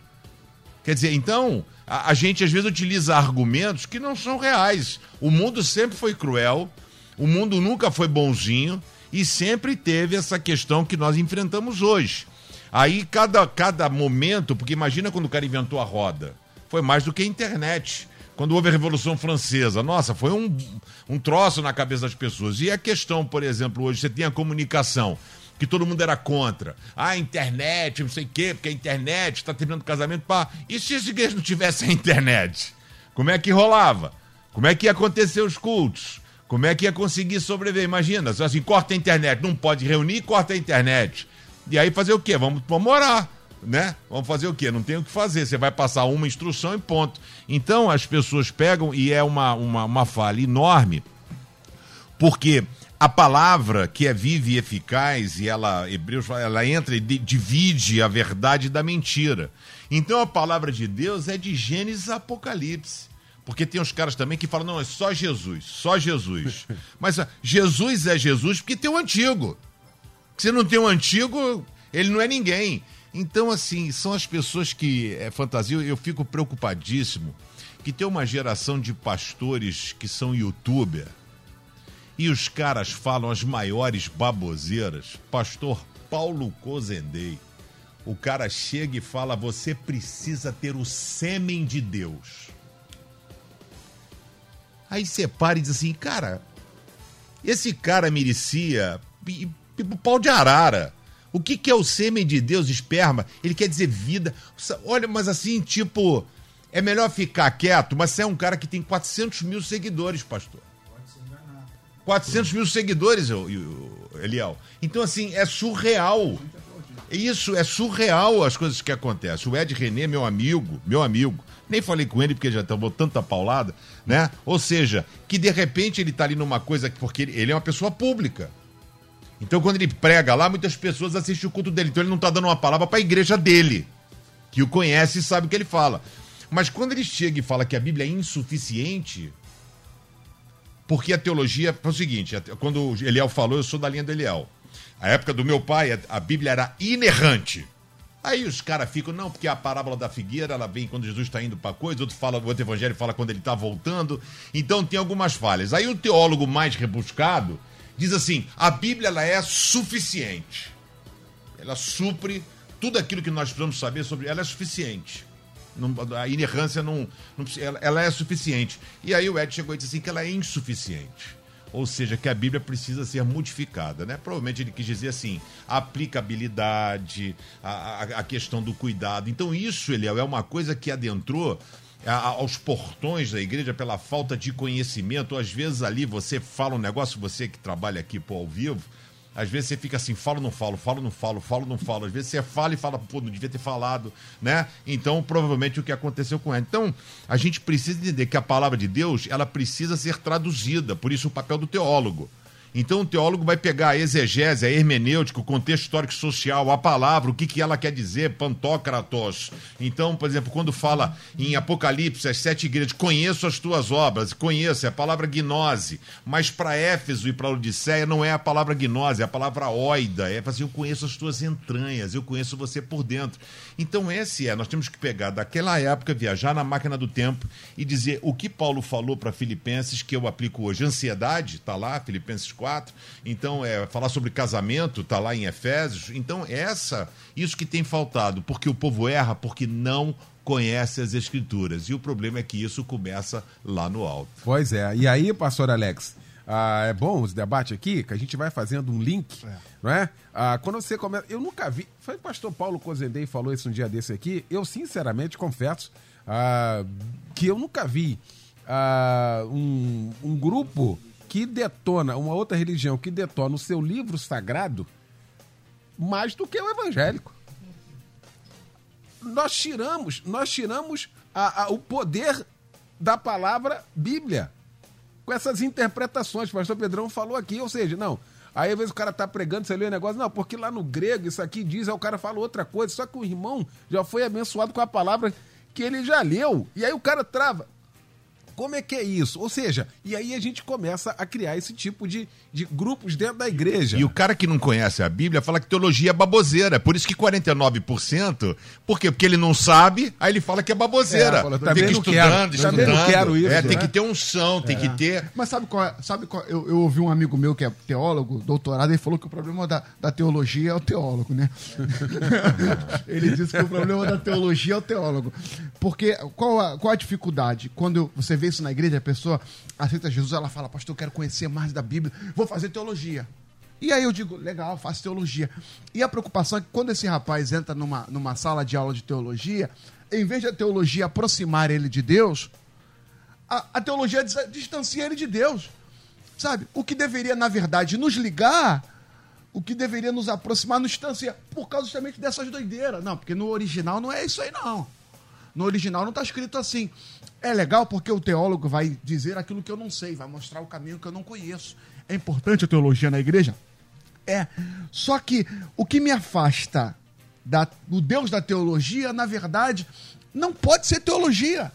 Quer dizer, então, a, a, gente às vezes utiliza argumentos que não são reais. O mundo sempre foi cruel, o mundo nunca foi bonzinho e sempre teve essa questão que nós enfrentamos hoje. Aí, cada, cada momento, porque imagina quando o cara inventou a roda, foi mais do que a internet. Quando houve a Revolução Francesa, nossa, foi um, um troço na cabeça das pessoas. E a questão, por exemplo, hoje, você tem a comunicação que todo mundo era contra. Ah, internet, não sei o quê, porque a internet está terminando o casamento. Pá. E se as igrejas não tivessem a internet? Como é que rolava? Como é que ia acontecer os cultos? Como é que ia conseguir sobreviver? Imagina, assim, corta a internet, não pode reunir, corta a internet. E aí fazer o quê? Vamos, vamos morar, né? Vamos fazer o quê? Não tem o que fazer, você vai passar uma instrução e ponto. Então as pessoas pegam, e é uma, uma, uma falha enorme, porque a palavra que é viva e eficaz, e ela, Hebreus ela entra e divide a verdade da mentira. Então a palavra de Deus é de Gênesis a Apocalipse. Porque tem uns caras também que falam, não, é só Jesus, só Jesus. <laughs> Mas ah, Jesus é Jesus porque tem o antigo. Se não tem o antigo, ele não é ninguém. Então, assim, são as pessoas que é fantasia, eu fico preocupadíssimo que tem uma geração de pastores que são youtuber e os caras falam as maiores baboseiras. Pastor Paulo Cozendei. O cara chega e fala: você precisa ter o sêmen de Deus. Aí você para e diz assim, cara, esse cara merecia pau de arara. O que, que é o sêmen de Deus, esperma? Ele quer dizer vida. Olha, mas assim, tipo, é melhor ficar quieto, mas você é um cara que tem 400 mil seguidores, pastor. 400 mil seguidores, Eliel. Então, assim, é surreal. Isso, é surreal as coisas que acontecem. O Ed René, meu amigo, meu amigo, nem falei com ele porque já tomou tanta paulada, né? Ou seja, que de repente ele tá ali numa coisa, porque ele, ele é uma pessoa pública. Então, quando ele prega lá, muitas pessoas assistem o culto dele. Então, ele não tá dando uma palavra para a igreja dele, que o conhece e sabe o que ele fala. Mas quando ele chega e fala que a Bíblia é insuficiente, porque a teologia foi o seguinte: quando Eliel falou, eu sou da linha do Eliel. A época do meu pai, a Bíblia era inerrante. Aí os caras ficam, não, porque a parábola da figueira, ela vem quando Jesus está indo para coisa, outro fala, o outro evangelho fala quando ele está voltando. Então tem algumas falhas. Aí o teólogo mais rebuscado diz assim: a Bíblia ela é suficiente. Ela supre tudo aquilo que nós precisamos saber sobre ela é suficiente. A inerrância não, não ela, ela, é suficiente. E aí o Ed chegou e disse assim que ela é insuficiente. Ou seja, que a Bíblia precisa ser modificada, né? Provavelmente ele quis dizer assim, a aplicabilidade, a, a, a questão do cuidado. Então isso, Eliel, é uma coisa que adentrou aos portões da igreja pela falta de conhecimento. Às vezes ali você fala um negócio, você que trabalha aqui pô, ao vivo, Às vezes você fica assim, falo, não falo, falo, não falo, falo, não falo. Às vezes você fala e fala, pô, não devia ter falado, né? Então, provavelmente o que aconteceu com ela. Então, a gente precisa entender que a palavra de Deus, ela precisa ser traduzida. Por isso o papel do teólogo. Então o teólogo vai pegar a exegese, a hermenêutica, o contexto histórico social, a palavra, o que, que ela quer dizer, pantocratos. Então, por exemplo, quando fala em Apocalipse, as sete igrejas, conheço as tuas obras, conheço, é a palavra gnose. Mas para Éfeso e para Odisseia não é a palavra gnose, é a palavra oida. É assim, eu conheço as tuas entranhas, eu conheço você por dentro. Então esse é, nós temos que pegar daquela época, viajar na máquina do tempo e dizer o que Paulo falou para Filipenses que eu aplico hoje. Ansiedade, está lá, Filipenses 4. Então, é, falar sobre casamento, está lá em Efésios. Então, essa, isso que tem faltado, porque o povo erra, porque não conhece as escrituras. E o problema é que isso começa lá no alto. Pois é. E aí, pastor Alex, ah, é bom os debates aqui, que a gente vai fazendo um link, não é? Ah, quando você começa. Eu nunca vi. Foi o pastor Paulo Cozendei falou isso um dia desse aqui. Eu, sinceramente, confesso ah, que eu nunca vi ah, um, um grupo que detona, uma outra religião que detona o seu livro sagrado mais do que o evangélico. Nós tiramos, nós tiramos a- a- o poder da palavra Bíblia com essas interpretações. O pastor Pedrão falou aqui, ou seja, não. Aí às vezes o cara tá pregando, você lê o negócio, não, porque lá no grego isso aqui diz, aí o cara fala outra coisa, só que o irmão já foi abençoado com a palavra que ele já leu. E aí o cara trava. Como é que é isso? Ou seja, e aí a gente começa a criar esse tipo de, de grupos dentro da igreja. E o cara que não conhece a Bíblia fala que teologia é baboseira. Por isso que 49%, por quê? Porque ele não sabe, aí ele fala que é baboseira. É, fala, não estudando, quero, também não estudando. quero isso, é, tem né? que ter unção, tem que ter. Mas sabe qual é? Sabe qual, eu, eu ouvi um amigo meu que é teólogo, doutorado, ele falou que o problema da, da teologia é o teólogo, né? <laughs> ele disse que o problema da teologia é o teólogo. Porque qual a, qual a dificuldade? Quando você vê isso na igreja, a pessoa aceita Jesus, ela fala, pastor, eu quero conhecer mais da Bíblia, vou fazer teologia. E aí eu digo, legal, faço teologia. E a preocupação é que quando esse rapaz entra numa, numa sala de aula de teologia, em vez de a teologia aproximar ele de Deus, a, a teologia dis- distancia ele de Deus. Sabe? O que deveria, na verdade, nos ligar, o que deveria nos aproximar, nos distancia, por causa justamente dessas doideiras. Não, porque no original não é isso aí, não. No original não está escrito assim. É legal porque o teólogo vai dizer aquilo que eu não sei, vai mostrar o caminho que eu não conheço. É importante a teologia na igreja? É. Só que o que me afasta da, do Deus da teologia, na verdade, não pode ser teologia.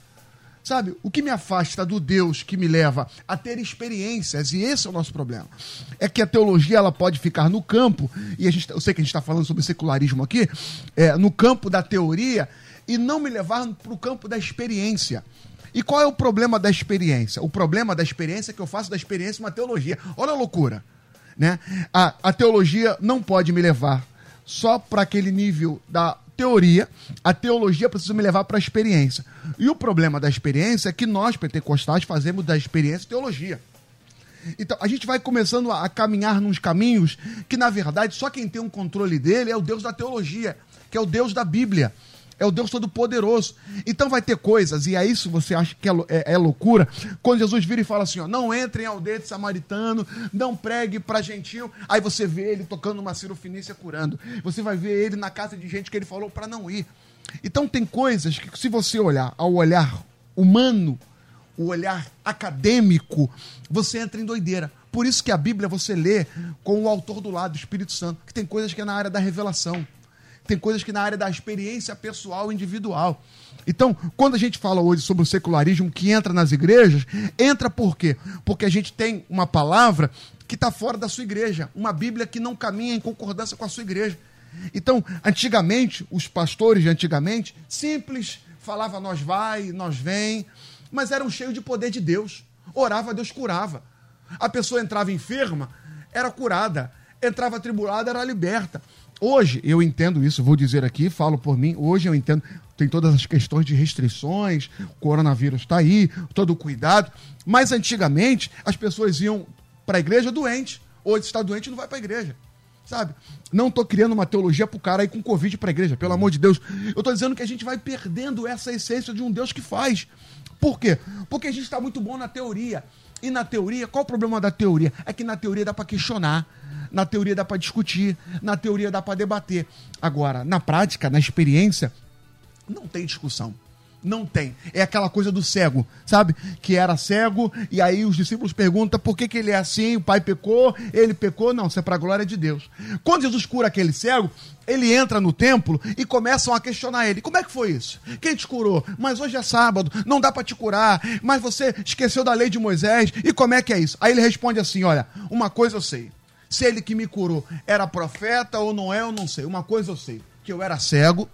Sabe, o que me afasta do Deus que me leva a ter experiências, e esse é o nosso problema, é que a teologia ela pode ficar no campo, e a gente, eu sei que a gente está falando sobre secularismo aqui, é, no campo da teoria, e não me levar para o campo da experiência. E qual é o problema da experiência? O problema da experiência é que eu faço da experiência uma teologia. Olha a loucura. Né? A, a teologia não pode me levar só para aquele nível da teoria, a teologia precisa me levar para a experiência. E o problema da experiência é que nós, pentecostais, fazemos da experiência teologia. Então, a gente vai começando a, a caminhar nos caminhos que, na verdade, só quem tem um controle dele é o Deus da teologia, que é o Deus da Bíblia. É o Deus Todo-Poderoso. Então vai ter coisas, e é isso você acha que é, é- é loucura, quando Jesus vira e fala assim: ó, não entre em aldeia de samaritano, não pregue para gentil. Aí você vê ele tocando uma cirofinícia curando. Você vai ver ele na casa de gente que ele falou para não ir. Então tem coisas que, se você olhar ao olhar humano, o olhar acadêmico, você entra em doideira. Por isso que a Bíblia você lê com o autor do lado, o Espírito Santo, que tem coisas que é na área da revelação. Tem coisas que na área da experiência pessoal individual. Então, quando a gente fala hoje sobre o secularismo que entra nas igrejas, entra por quê? Porque a gente tem uma palavra que está fora da sua igreja, uma Bíblia que não caminha em concordância com a sua igreja. Então, antigamente, os pastores de antigamente, simples, falava nós vai, nós vem, mas eram cheios de poder de Deus. Orava, Deus curava. A pessoa entrava enferma, era curada. Entrava atribulada, era liberta. Hoje, eu entendo isso, vou dizer aqui, falo por mim, hoje eu entendo, tem todas as questões de restrições, o coronavírus está aí, todo o cuidado, mas antigamente as pessoas iam para a igreja doente. Hoje, está doente, não vai para a igreja sabe? Não tô criando uma teologia pro cara aí com Covid pra igreja, pelo amor de Deus. Eu tô dizendo que a gente vai perdendo essa essência de um Deus que faz. Por quê? Porque a gente está muito bom na teoria. E na teoria, qual o problema da teoria? É que na teoria dá para questionar, na teoria dá para discutir, na teoria dá para debater. Agora, na prática, na experiência, não tem discussão. Não tem. É aquela coisa do cego, sabe? Que era cego e aí os discípulos perguntam por que, que ele é assim, o pai pecou, ele pecou. Não, isso é para a glória de Deus. Quando Jesus cura aquele cego, ele entra no templo e começam a questionar ele. Como é que foi isso? Quem te curou? Mas hoje é sábado, não dá para te curar. Mas você esqueceu da lei de Moisés. E como é que é isso? Aí ele responde assim: Olha, uma coisa eu sei. Se ele que me curou era profeta ou não é, eu não sei. Uma coisa eu sei: que eu era cego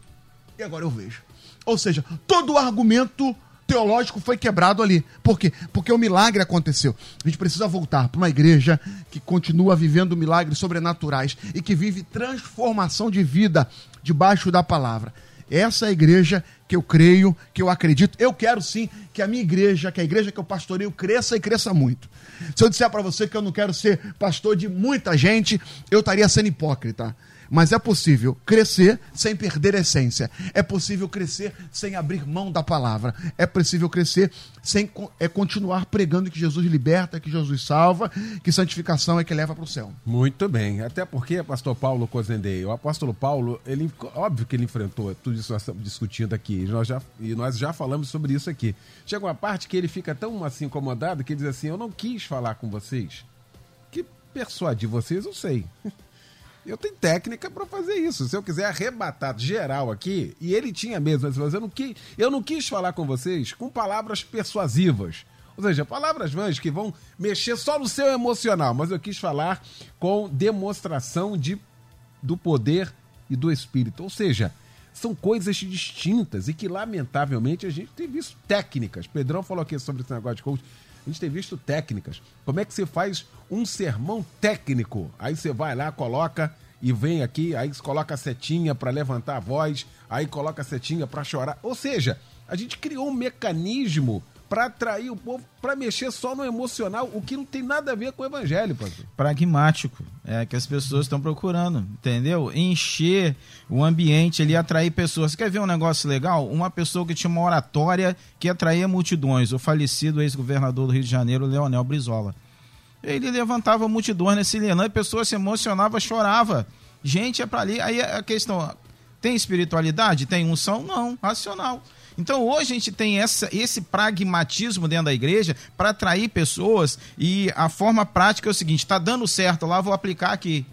e agora eu vejo. Ou seja, todo o argumento teológico foi quebrado ali. Por quê? Porque o milagre aconteceu. A gente precisa voltar para uma igreja que continua vivendo milagres sobrenaturais e que vive transformação de vida debaixo da palavra. Essa é a igreja que eu creio, que eu acredito. Eu quero sim que a minha igreja, que a igreja que eu pastoreio, cresça e cresça muito. Se eu disser para você que eu não quero ser pastor de muita gente, eu estaria sendo hipócrita. Mas é possível crescer sem perder a essência. É possível crescer sem abrir mão da palavra. É possível crescer sem é, continuar pregando que Jesus liberta, que Jesus salva, que santificação é que leva para o céu. Muito bem. Até porque, pastor Paulo Cozendei, o apóstolo Paulo, ele, óbvio que ele enfrentou tudo isso que nós estamos discutindo aqui. E nós, já, e nós já falamos sobre isso aqui. Chega uma parte que ele fica tão assim incomodado que ele diz assim: Eu não quis falar com vocês. Que persuadir vocês, eu sei. <laughs> Eu tenho técnica para fazer isso. Se eu quiser arrebatar geral aqui, e ele tinha mesmo, mas eu não, quis, eu não quis falar com vocês com palavras persuasivas. Ou seja, palavras vãs que vão mexer só no seu emocional, mas eu quis falar com demonstração de, do poder e do espírito. Ou seja, são coisas distintas e que, lamentavelmente, a gente tem visto técnicas. Pedrão falou aqui sobre esse negócio de coach. A gente tem visto técnicas. Como é que você faz um sermão técnico? Aí você vai lá, coloca e vem aqui, aí coloca a setinha para levantar a voz, aí coloca a setinha para chorar. Ou seja, a gente criou um mecanismo para atrair o povo, para mexer só no emocional, o que não tem nada a ver com o evangelho, pastor. Pragmático, é que as pessoas estão procurando, entendeu? Encher o ambiente ali, atrair pessoas. Você quer ver um negócio legal? Uma pessoa que tinha uma oratória que atraía multidões, o falecido ex-governador do Rio de Janeiro, Leonel Brizola. Ele levantava multidões nesse leilão e pessoas se emocionavam, choravam. Gente, é para ali. Aí a questão, tem espiritualidade? Tem unção? Não, racional. Então hoje a gente tem essa, esse pragmatismo dentro da igreja para atrair pessoas e a forma prática é o seguinte: está dando certo lá, vou aplicar aqui.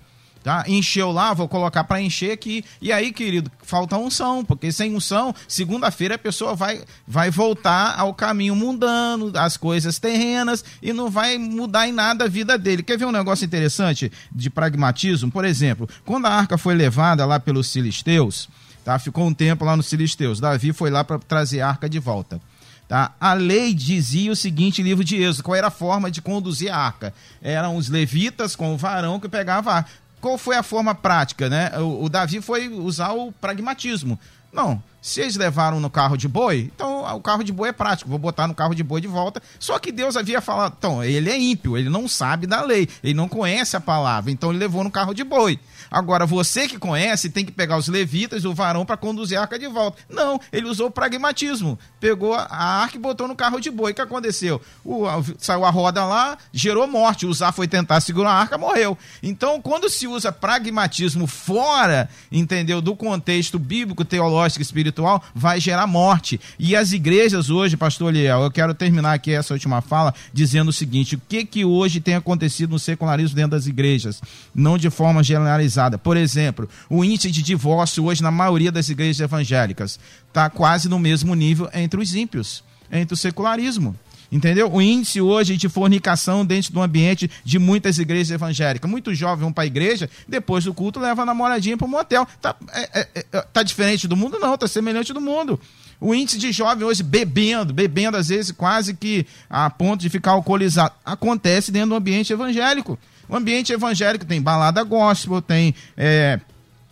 Tá? Encheu lá, vou colocar para encher aqui. E aí, querido, falta unção, porque sem unção, segunda-feira a pessoa vai, vai voltar ao caminho mundano, às coisas terrenas, e não vai mudar em nada a vida dele. Quer ver um negócio interessante de pragmatismo? Por exemplo, quando a arca foi levada lá pelos filisteus, Tá? Ficou um tempo lá nos Filisteus. Davi foi lá para trazer a arca de volta. Tá? A lei dizia o seguinte, livro de Êxodo, qual era a forma de conduzir a arca? Eram os levitas com o varão que pegava a arca. Qual foi a forma prática? Né? O, o Davi foi usar o pragmatismo. Não, se eles levaram no carro de boi, então o carro de boi é prático, vou botar no carro de boi de volta. Só que Deus havia falado, então, ele é ímpio, ele não sabe da lei, ele não conhece a palavra, então ele levou no carro de boi. Agora, você que conhece tem que pegar os levitas, o varão, para conduzir a arca de volta. Não, ele usou pragmatismo. Pegou a arca e botou no carro de boi. O que aconteceu? O, saiu a roda lá, gerou morte. O Zá foi tentar segurar a arca, morreu. Então, quando se usa pragmatismo fora, entendeu, do contexto bíblico, teológico, espiritual, vai gerar morte. E as igrejas hoje, pastor Liel, eu quero terminar aqui essa última fala dizendo o seguinte: o que que hoje tem acontecido no secularismo dentro das igrejas? Não de forma generalizada por exemplo, o índice de divórcio hoje na maioria das igrejas evangélicas está quase no mesmo nível entre os ímpios, entre o secularismo. Entendeu? O índice hoje de fornicação dentro do ambiente de muitas igrejas evangélicas. Muitos jovens vão para a igreja, depois do culto leva a namoradinha para o motel. Tá, é, é, é, tá diferente do mundo? Não, tá semelhante do mundo. O índice de jovem hoje bebendo, bebendo às vezes quase que a ponto de ficar alcoolizado, acontece dentro do ambiente evangélico. O ambiente evangélico tem balada gospel, tem é,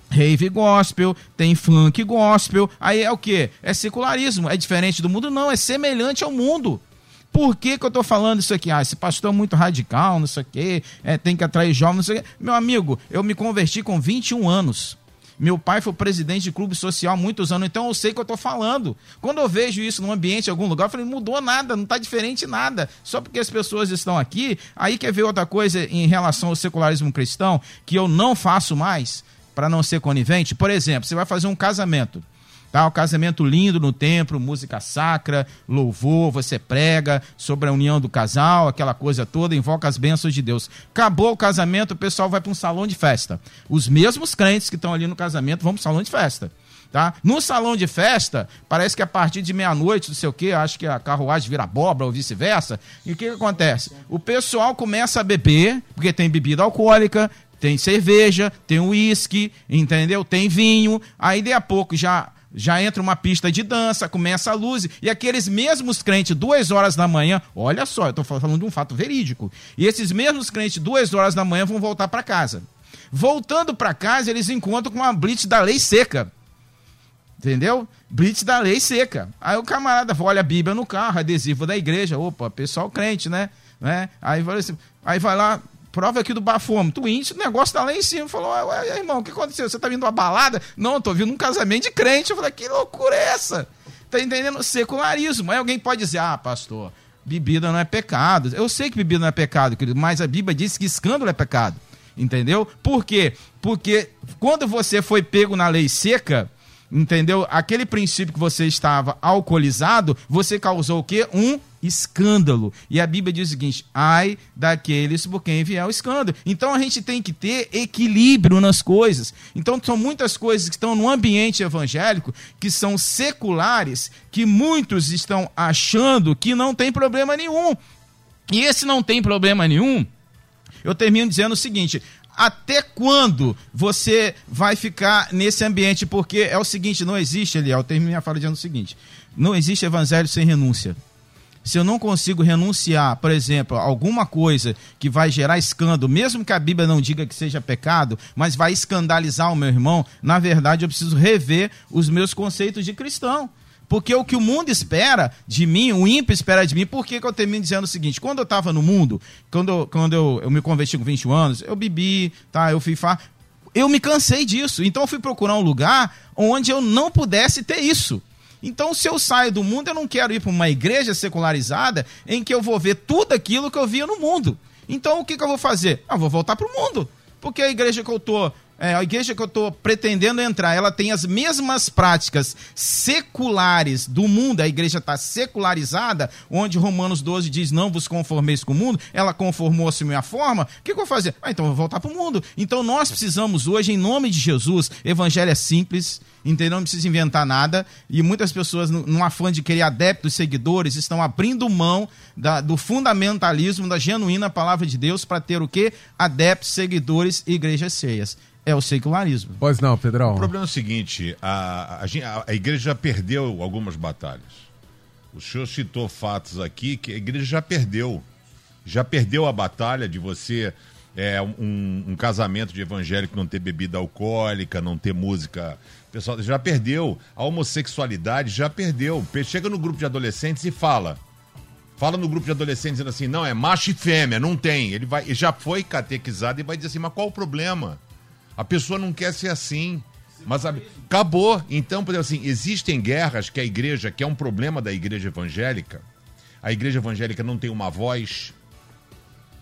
rave gospel, tem funk gospel. Aí é o que? É secularismo. É diferente do mundo? Não, é semelhante ao mundo. Por que, que eu estou falando isso aqui? Ah, esse pastor é muito radical, não sei o quê, é, tem que atrair jovens, não sei o quê. Meu amigo, eu me converti com 21 anos. Meu pai foi presidente de clube social há muitos anos, então eu sei o que eu estou falando. Quando eu vejo isso num ambiente, em algum lugar, eu falei, mudou nada, não está diferente nada. Só porque as pessoas estão aqui. Aí quer ver outra coisa em relação ao secularismo cristão, que eu não faço mais, para não ser conivente? Por exemplo, você vai fazer um casamento. Tá, um casamento lindo no templo, música sacra, louvor, você prega sobre a união do casal, aquela coisa toda, invoca as bênçãos de Deus. Acabou o casamento, o pessoal vai para um salão de festa. Os mesmos crentes que estão ali no casamento vão para o salão de festa. Tá? No salão de festa, parece que a partir de meia-noite, não sei o que, acho que a carruagem vira abóbora ou vice-versa. E o que, que acontece? O pessoal começa a beber, porque tem bebida alcoólica, tem cerveja, tem uísque, entendeu? Tem vinho. Aí, de a pouco, já já entra uma pista de dança, começa a luz, e aqueles mesmos crentes, duas horas da manhã, olha só, eu estou falando de um fato verídico, e esses mesmos crentes, duas horas da manhã, vão voltar para casa. Voltando para casa, eles encontram com uma blitz da lei seca. Entendeu? Blitz da lei seca. Aí o camarada olha a Bíblia no carro, adesivo da igreja. Opa, pessoal crente, né? né? Aí, assim, aí vai lá, prova aqui do bafômetro. índice, o negócio tá lá em cima. Falou, ué, irmão, o que aconteceu? Você tá vindo uma balada? Não, tô vindo um casamento de crente. Eu falei, que loucura é essa? Tá entendendo? Secularismo. Aí alguém pode dizer, ah, pastor, bebida não é pecado. Eu sei que bebida não é pecado, querido, mas a Bíblia diz que escândalo é pecado. Entendeu? Por quê? Porque quando você foi pego na lei seca, entendeu? Aquele princípio que você estava alcoolizado, você causou o quê? Um escândalo. E a Bíblia diz o seguinte: ai daqueles por quem vier o escândalo. Então a gente tem que ter equilíbrio nas coisas. Então são muitas coisas que estão no ambiente evangélico que são seculares, que muitos estão achando que não tem problema nenhum. E esse não tem problema nenhum. Eu termino dizendo o seguinte: até quando você vai ficar nesse ambiente? Porque é o seguinte, não existe, Eliel, eu termino minha fala dizendo o seguinte, não existe evangelho sem renúncia. Se eu não consigo renunciar, por exemplo, a alguma coisa que vai gerar escândalo, mesmo que a Bíblia não diga que seja pecado, mas vai escandalizar o meu irmão, na verdade eu preciso rever os meus conceitos de cristão. Porque o que o mundo espera de mim, o ímpio espera de mim, por que, que eu termino dizendo o seguinte? Quando eu estava no mundo, quando, quando eu, eu me converti com 21 anos, eu bebi, tá, eu fui fá, eu me cansei disso. Então eu fui procurar um lugar onde eu não pudesse ter isso. Então, se eu saio do mundo, eu não quero ir para uma igreja secularizada em que eu vou ver tudo aquilo que eu via no mundo. Então, o que, que eu vou fazer? Eu vou voltar para o mundo. Porque a igreja que eu estou é, a igreja que eu estou pretendendo entrar, ela tem as mesmas práticas seculares do mundo, a igreja está secularizada, onde Romanos 12 diz: Não vos conformeis com o mundo, ela conformou-se minha forma, o que, que, eu vou fazer? Ah, então eu vou voltar para o mundo. Então nós precisamos hoje, em nome de Jesus, evangelho é simples, entendeu? Não precisa inventar nada, e muitas pessoas, num afã de querer adeptos, seguidores, estão abrindo mão da, do fundamentalismo, da genuína palavra de Deus, para ter o que? Adeptos, seguidores e igrejas cheias é o secularismo. Pois não, Pedrão. O problema é o seguinte: a, a, a, igreja já perdeu algumas batalhas. O senhor citou fatos aqui que a igreja já perdeu. Já perdeu a batalha de você. É, um, um casamento de evangélico não ter bebida alcoólica, não ter música. Pessoal, já perdeu. A homossexualidade já perdeu. Chega no grupo de adolescentes e fala. Fala no grupo de adolescentes dizendo assim: não, é macho e fêmea, não tem. Ele vai, já foi catequizado e vai dizer assim: mas qual o problema? A pessoa não quer ser assim. Mas a... acabou. Então, por exemplo, assim, existem guerras que a igreja, que é um problema da igreja evangélica, a igreja evangélica não tem uma voz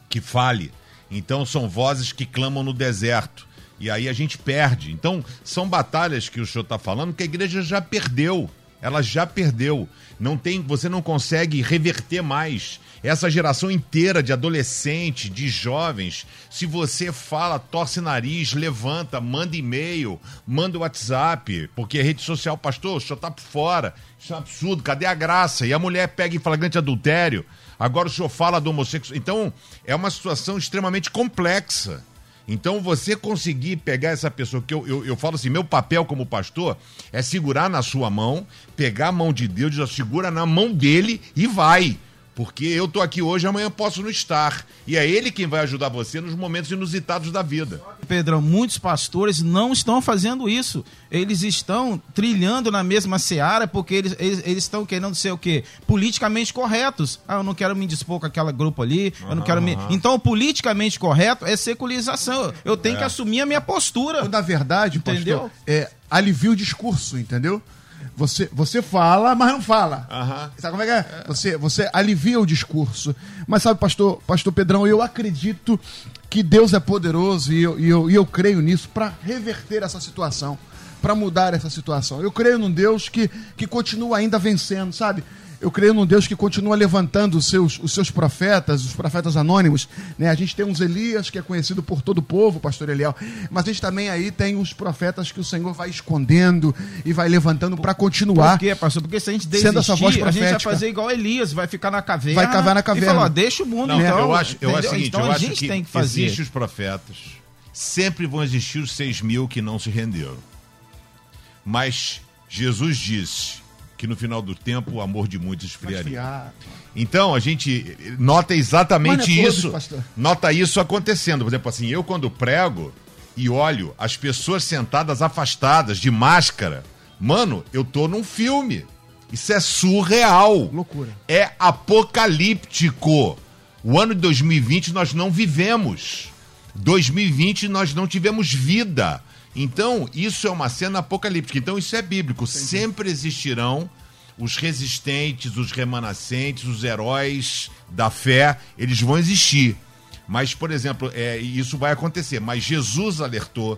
que fale. Então são vozes que clamam no deserto. E aí a gente perde. Então, são batalhas que o senhor está falando que a igreja já perdeu. Ela já perdeu. Não tem, você não consegue reverter mais essa geração inteira de adolescentes, de jovens, se você fala, torce nariz, levanta, manda e-mail, manda WhatsApp, porque rede social, pastor, senhor tá por fora. Isso é um absurdo, cadê a graça? E a mulher pega em flagrante adultério. Agora o senhor fala do homossexual. Então, é uma situação extremamente complexa. Então, você conseguir pegar essa pessoa, que eu, eu, eu, falo assim: meu papel como pastor é segurar na sua mão, pegar a mão de Deus, já segura na mão dele e vai. Porque eu tô aqui hoje, amanhã posso não estar. E é ele quem vai ajudar você nos momentos inusitados da vida. Pedrão, muitos pastores não estão fazendo isso. Eles estão trilhando na mesma seara porque eles, eles, eles estão querendo ser o quê? Politicamente corretos. Ah, eu não quero me dispor com aquele grupo ali, eu não quero me. Então, o politicamente correto é secularização. Eu tenho que assumir a minha postura. Na verdade, Entendeu? pastor, é alivia o discurso, entendeu? Você, você fala, mas não fala. Aham. Sabe como é que é? Você, você alivia o discurso. Mas sabe, pastor, pastor Pedrão, eu acredito que Deus é poderoso e eu, e eu, e eu creio nisso para reverter essa situação, para mudar essa situação. Eu creio num Deus que, que continua ainda vencendo, sabe? Eu creio num Deus que continua levantando os seus, os seus profetas, os profetas anônimos. Né? A gente tem uns Elias, que é conhecido por todo o povo, pastor Eliel. Mas a gente também aí tem os profetas que o Senhor vai escondendo e vai levantando para continuar. Por quê, pastor? Porque se a gente desistir, essa voz a gente vai fazer igual Elias, vai ficar na caverna. Vai cavar na caverna. E falar, deixa o mundo Não, então. eu acho, eu acho o seguinte, então eu a acho gente que tem que fazer. existem os profetas, sempre vão existir os seis mil que não se renderam. Mas Jesus disse que no final do tempo o amor de muitos esfriaria. esfriar. Então a gente nota exatamente é isso. Nota isso acontecendo. Por exemplo, assim, eu quando prego e olho as pessoas sentadas afastadas de máscara, mano, eu tô num filme. Isso é surreal. Loucura. É apocalíptico. O ano de 2020 nós não vivemos. 2020 nós não tivemos vida. Então, isso é uma cena apocalíptica. Então, isso é bíblico. Sempre existirão os resistentes, os remanescentes, os heróis da fé, eles vão existir. Mas, por exemplo, é, isso vai acontecer. Mas Jesus alertou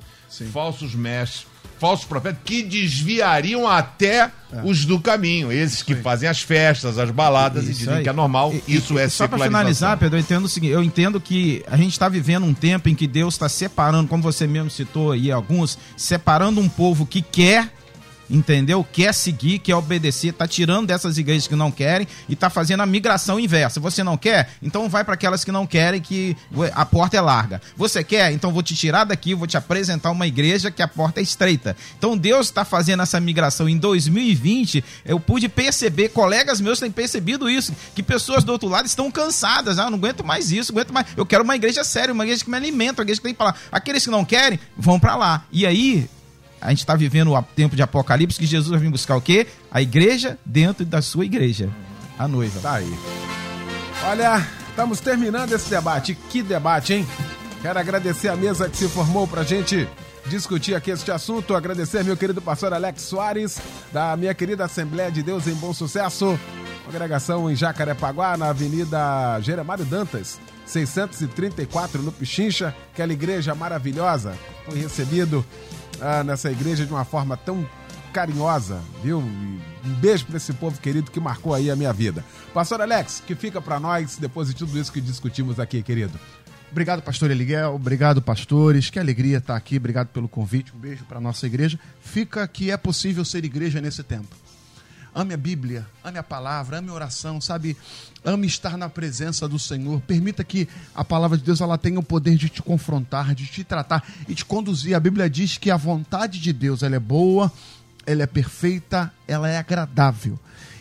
falsos mestres, falsos profetas, que desviariam até os do caminho. Esses que fazem as festas, as baladas e Isso dizem aí. que é normal. E- isso e- é Só para finalizar, Pedro, eu entendo o seguinte: eu entendo que a gente está vivendo um tempo em que Deus está separando, como você mesmo citou aí, alguns, separando um povo que quer. Entendeu? Quer seguir, quer obedecer, tá tirando dessas igrejas que não querem e tá fazendo a migração inversa. Você não quer? Então vai para aquelas que não querem, que a porta é larga. Você quer? Então vou te tirar daqui, vou te apresentar uma igreja que a porta é estreita. Então Deus está fazendo essa migração em 2020. Eu pude perceber, colegas meus têm percebido isso, que pessoas do outro lado estão cansadas. Ah, não aguento mais isso, aguento mais. Eu quero uma igreja séria, uma igreja que me alimenta, uma igreja que tem palavra. Aqueles que não querem, vão para lá. E aí, a gente está vivendo o tempo de Apocalipse que Jesus vai vir buscar o quê? A igreja dentro da sua igreja. A noiva. Tá aí. Olha, estamos terminando esse debate. Que debate, hein? Quero agradecer a mesa que se formou pra gente discutir aqui este assunto. Agradecer meu querido pastor Alex Soares, da minha querida Assembleia de Deus em Bom Sucesso. Congregação em Jacarepaguá, na Avenida Jeremário Dantas, 634 no Pichincha. Aquela igreja maravilhosa. Fui recebido ah, nessa igreja de uma forma tão carinhosa, viu? Um beijo para esse povo querido que marcou aí a minha vida. Pastor Alex, que fica para nós depois de tudo isso que discutimos aqui, querido. Obrigado, pastor Eliguel. Obrigado, pastores. Que alegria estar aqui. Obrigado pelo convite. Um beijo para nossa igreja. Fica que é possível ser igreja nesse tempo. Ame a Bíblia, ame a palavra, ame a oração, sabe? Ame estar na presença do Senhor. Permita que a palavra de Deus ela tenha o poder de te confrontar, de te tratar e te conduzir. A Bíblia diz que a vontade de Deus ela é boa, ela é perfeita, ela é agradável.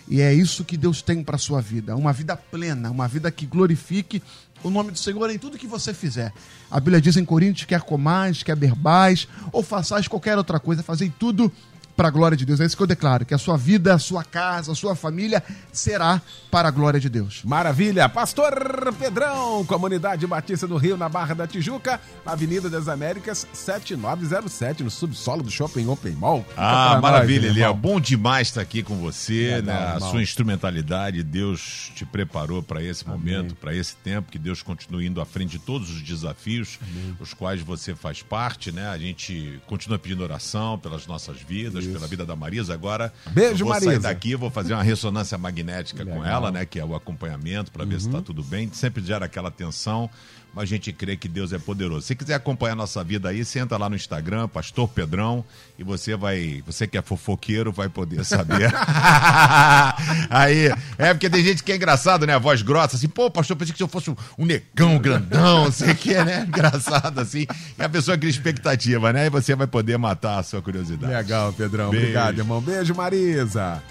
E é isso que Deus tem para sua vida, uma vida plena, uma vida que glorifique o nome do Senhor em tudo que você fizer. A Bíblia diz em Coríntios: quer comais, quer berbais, ou façais qualquer outra coisa, fazei tudo para a glória de Deus. É isso que eu declaro: que a sua vida, a sua casa, a sua família será para a glória de Deus. Maravilha! Pastor Pedrão, Comunidade Batista do Rio, na Barra da Tijuca, na Avenida das Américas, 7907, no subsolo do Shopping Open Mall. Fica Ah, maravilha, Eliel. Bom demais estar aqui com você, Legal, né? A irmão. sua instrumentalidade, Deus te preparou para esse momento, para esse tempo, que Deus continue indo à frente de todos os desafios, os quais você faz parte, né? A gente continua pedindo oração pelas nossas vidas, pela vida da Marisa. Agora, Beijo, eu vou sair Marisa. daqui, eu vou fazer uma ressonância magnética com ela, né? Que é o acompanhamento, para ver se está tudo bem. Sempre gera aquela tensão. Mas a gente crê que Deus é poderoso. Se quiser acompanhar a nossa vida aí, você entra lá no Instagram, Pastor Pedrão, e você vai. Você que é fofoqueiro vai poder saber. <laughs> aí, é porque tem gente que é engraçado, né? A voz grossa, assim, pô, pastor, pensei que eu fosse um, negão grandão, sei o que, né? <laughs> Engraçado, assim. E a pessoa cria expectativa, né? E você vai poder matar a sua curiosidade. Legal, Pedrão. Beijo. Obrigado, irmão. Beijo, Marisa.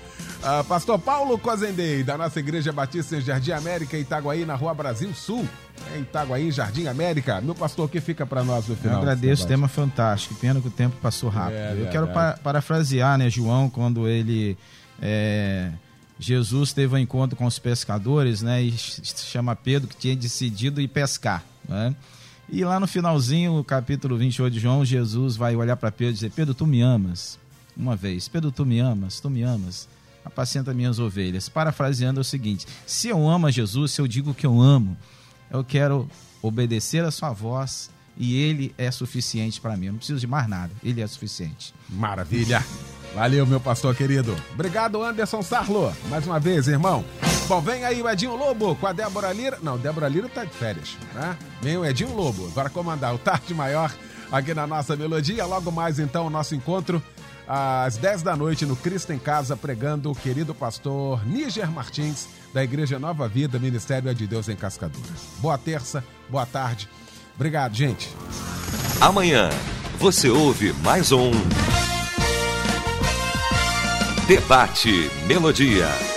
Ah, Pastor Paulo Cozendei, da nossa Igreja Batista em Jardim América, Itaguaí, na Rua Brasil Sul. Em Itaguaí, Jardim América. Meu pastor, o que fica para nós no Eu final? agradeço, o tema fantástico. Pena que o tempo passou rápido. É, Eu quero verdade. pa- parafrasear, né, João, quando ele. é, Jesus teve um encontro com os pescadores, né? E ch- chama Pedro que tinha decidido ir pescar, né? E lá no finalzinho, o capítulo 28 de João, Jesus vai olhar para Pedro e dizer: Pedro, tu me amas? Uma vez. Pedro, tu me amas? Tu me amas? Apacenta minhas ovelhas. Parafraseando é o seguinte: se eu amo a Jesus, se eu digo que eu amo, eu quero obedecer a sua voz e ele é suficiente para mim. Eu não preciso de mais nada. Ele é suficiente. Maravilha. Valeu, meu pastor querido. Obrigado, Anderson Sarlo. Mais uma vez, irmão. Bom, vem aí o Edinho Lobo com a Débora Lira. Não, Débora Lira tá de férias, né? Vem o Edinho Lobo agora comandar o Tarde Maior aqui na nossa melodia. Logo mais, então, o nosso encontro às 10 da noite no Cristo em Casa, pregando o querido pastor Níger Martins, da Igreja Nova Vida, Ministério de Deus em Cascadura. Boa terça, boa tarde. Obrigado, gente. Amanhã você ouve mais um Debate Melodia.